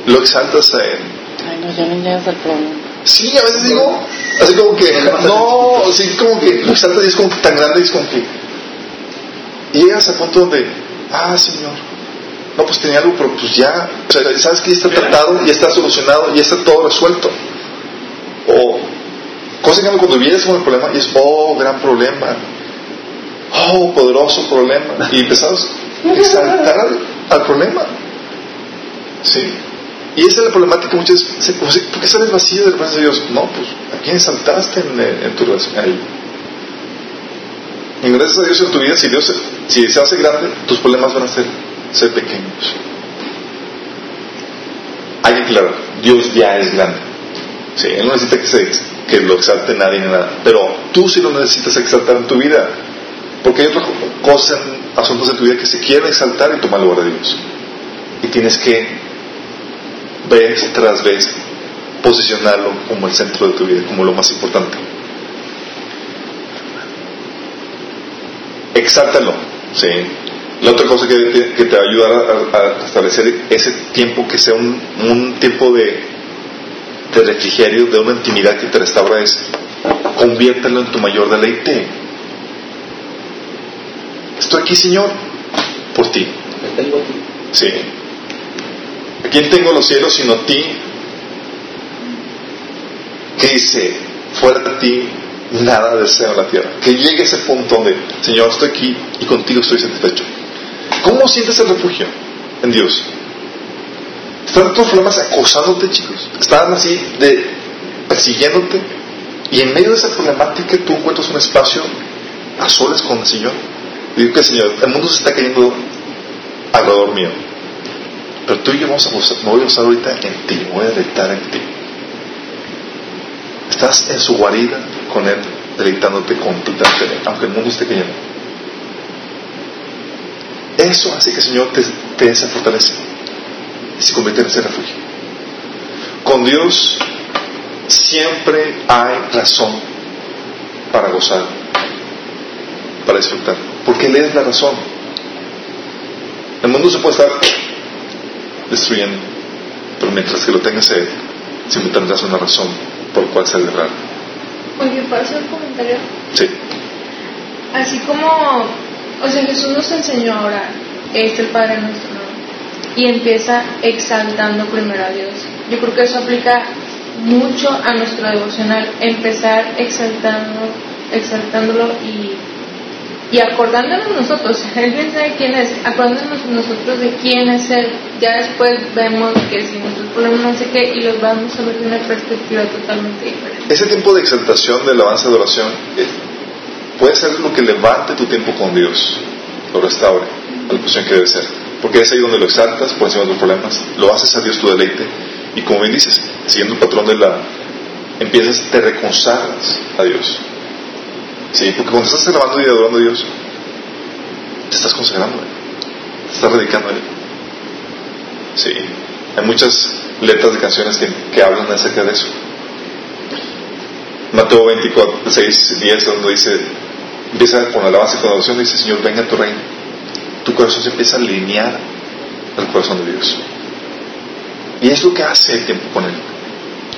lo exaltas a Él. Ay, no, ya no llegas al problema. Sí, a veces digo, así como que, no, así como que lo exaltas y es como que tan grande y es como que. Y llegas al punto donde, ah, Señor, no, pues tenía algo, pero pues ya, o sea, sabes que ya está tratado, ya está solucionado, ya está todo resuelto. O, cosa que cuando vienes con el problema y es, oh, gran problema, oh, poderoso problema, y empezamos a [LAUGHS] exaltar al, problema. ¿Sí? Y esa es la problemática muchas veces. pues, ¿Por qué sales vacío de la presencia Dios? No, pues, ¿a quién exaltaste en, tu relación? Ahí. Gracias a Dios en tu vida, si Dios si se hace grande, tus problemas van a ser, ser pequeños. Hay que aclarar, Dios ya es grande. Sí, Él no necesita que, se, que lo exalte nadie ni nada. Pero tú sí lo necesitas exaltar en tu vida. Porque hay otras cosas, asuntos en tu vida que se quieren exaltar y tomar lugar de Dios. Y tienes que vez tras vez posicionarlo como el centro de tu vida, como lo más importante. Exáltalo, ¿sí? La otra cosa que que te va a ayudar a establecer ese tiempo que sea un, un tiempo de, de refrigerio, de una intimidad que te restaura es conviértelo en tu mayor deleite. Estoy aquí, Señor, por ti. Te tengo aquí. Sí. ¿A quién tengo los cielos sino a ti? Que dice, fuera de ti nada deseo en la tierra. Que llegue ese punto donde, Señor, estoy aquí y contigo estoy satisfecho. ¿Cómo sientes el refugio en Dios? Están tus problemas acosándote, chicos. Están así de persiguiéndote. Y en medio de esa problemática tú encuentras un espacio a solas con el Señor. Digo que Señor, el mundo se está cayendo alrededor mío. Pero tú y yo vamos a gozar, me voy a gozar ahorita en ti, me voy a deleitar en ti. Estás en su guarida con Él, deleitándote completamente en Él, aunque el mundo esté cayendo. Eso hace que el Señor te, te dé esa fortaleza y se convierte en ese refugio. Con Dios siempre hay razón para gozar, para disfrutar, porque Él es la razón. El mundo se puede estar destruyendo, pero mientras que lo tengas a Él, siempre tendrás una razón por cual celebrar. Oye, ¿puedo hacer un comentario? Sí, Así como, o sea, Jesús nos enseñó a orar, es el Padre nuestro, ¿no? y empieza exaltando primero a Dios. Yo creo que eso aplica mucho a nuestro devocional, empezar exaltando, exaltándolo y, y acordándonos nosotros, Él bien sabe quién es, acordándonos nosotros de quién es Él. Ya después vemos que si nuestros problemas no sé qué, y los vamos a ver de una perspectiva totalmente diferente. ese tiempo de exaltación, de alabanza, de oración, eh, puede ser lo que levante tu tiempo con Dios, lo restaure a la posición que debe ser. Porque es ahí donde lo exaltas por encima de los problemas, lo haces a Dios tu deleite, y como bien dices, siguiendo el patrón de la. empiezas, te reconsagras a Dios. Sí, porque cuando estás alabando y adorando a Dios, te estás consagrando te estás dedicando a Él. Sí, hay muchas letras de canciones que, que hablan acerca de eso. Mateo 24, 6, 10, donde dice, empieza con alabanza y con adoración, dice, Señor, venga a tu reino. Tu corazón se empieza a alinear al corazón de Dios. Y es lo que hace el tiempo con Él.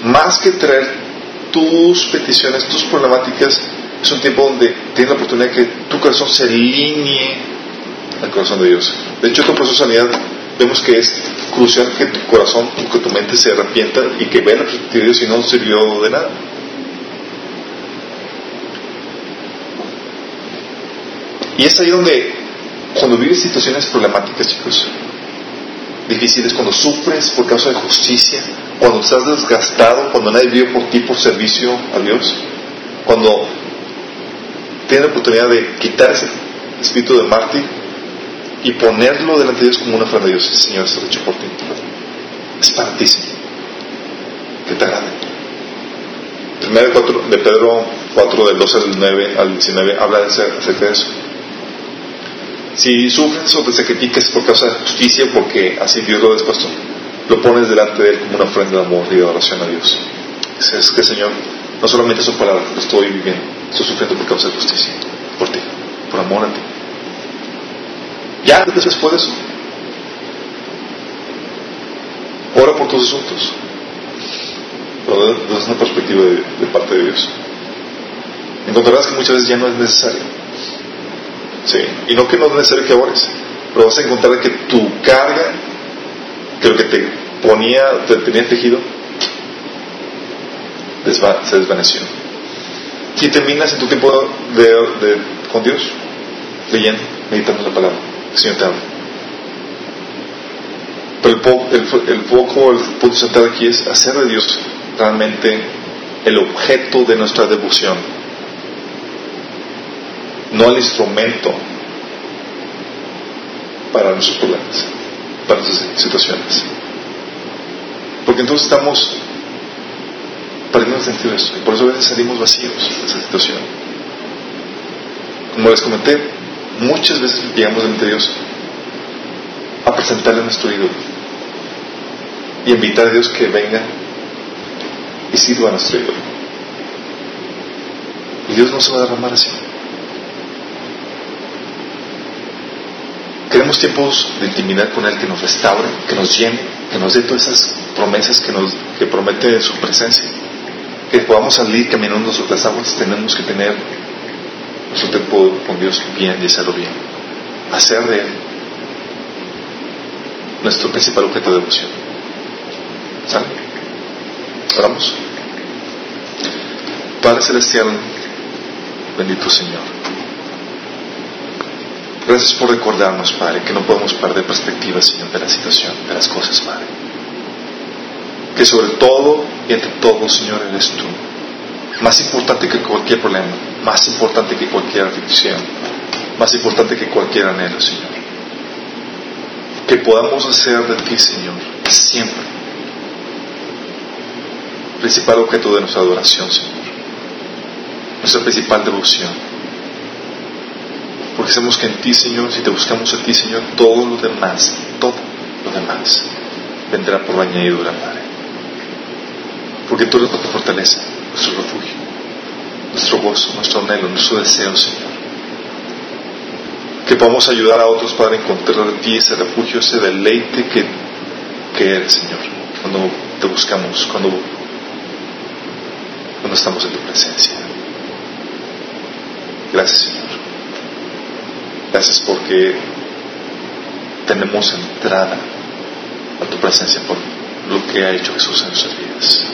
Más que traer tus peticiones, tus problemáticas, es un tiempo donde tienes la oportunidad de que tu corazón se alinee al corazón de Dios. De hecho, tu proceso de sanidad vemos que es crucial que tu corazón, que tu mente se arrepienta y que vea la perspectiva de Dios y no sirvió de nada. Y es ahí donde, cuando vives situaciones problemáticas, chicos, difíciles, cuando sufres por causa de justicia, cuando estás desgastado, cuando nadie vive por ti por servicio a Dios, cuando tienes la oportunidad de quitar ese espíritu de mártir y ponerlo delante de Dios como una ofrenda de Dios. Señor, esto lo he hecho por ti. Es para ti, Señor. Que te agrade. Primero de Pedro 4, del 12 al 9 al 19, habla acerca de eso. Si sufres o te sacrificas por causa de justicia, porque así Dios lo ha dispuesto, lo pones delante de Él como una ofrenda de amor y de oración a Dios. Es que, Señor, no solamente son palabras, lo estoy viviendo, estoy sufriendo por causa de justicia, por ti, por amor a ti. Ya después de eso, ora por tus asuntos, pero desde una perspectiva de, parte de Dios. Encontrarás que muchas veces ya no es necesario. Sí, y no que no es necesario que ores, pero vas a encontrar que tu carga, que lo que te ponía, te tenía tejido, se desvaneció. Si terminas en tu tiempo con Dios, leyendo, meditando la palabra, el Señor te habla. Pero el, el, foco, el punto central aquí es hacer de Dios realmente el objeto de nuestra devoción, no el instrumento para nuestros problemas, para nuestras situaciones. Porque entonces estamos perdiendo el sentido de eso. Y por eso a veces salimos vacíos de esa situación. Como les comenté, muchas veces llegamos delante de Dios a presentarle a nuestro ídolo y invitar a Dios que venga y sirva a nuestro ídolo. Y Dios no se va a derramar así. Queremos tiempos de intimidad con Él que nos restaure, que nos llene, que nos dé todas esas promesas que, nos, que promete su presencia que podamos salir caminando sobre las aguas, tenemos que tener nuestro tiempo con Dios bien y hacerlo bien. Hacer de Él nuestro principal objeto de devoción. ¿Sale? Oramos. Padre Celestial, bendito Señor. Gracias por recordarnos, Padre, que no podemos perder perspectiva, Señor, de la situación, de las cosas, Padre que sobre todo y entre todo, Señor, eres tú. Más importante que cualquier problema, más importante que cualquier aflicción, más importante que cualquier anhelo, Señor. Que podamos hacer de ti, Señor, siempre, principal objeto de nuestra adoración, Señor. Nuestra principal devoción. Porque sabemos que en ti, Señor, si te buscamos a ti, Señor, todo lo demás, todo lo demás, vendrá por añadidura, Padre. Porque tú eres nuestra fortaleza, nuestro refugio, nuestro gozo, nuestro anhelo, nuestro deseo, Señor. Que podamos ayudar a otros para encontrar en ti ese refugio, ese deleite que, que eres, Señor, cuando te buscamos, cuando, cuando estamos en tu presencia. Gracias, Señor. Gracias porque tenemos entrada a tu presencia por lo que ha hecho Jesús en nuestras vidas.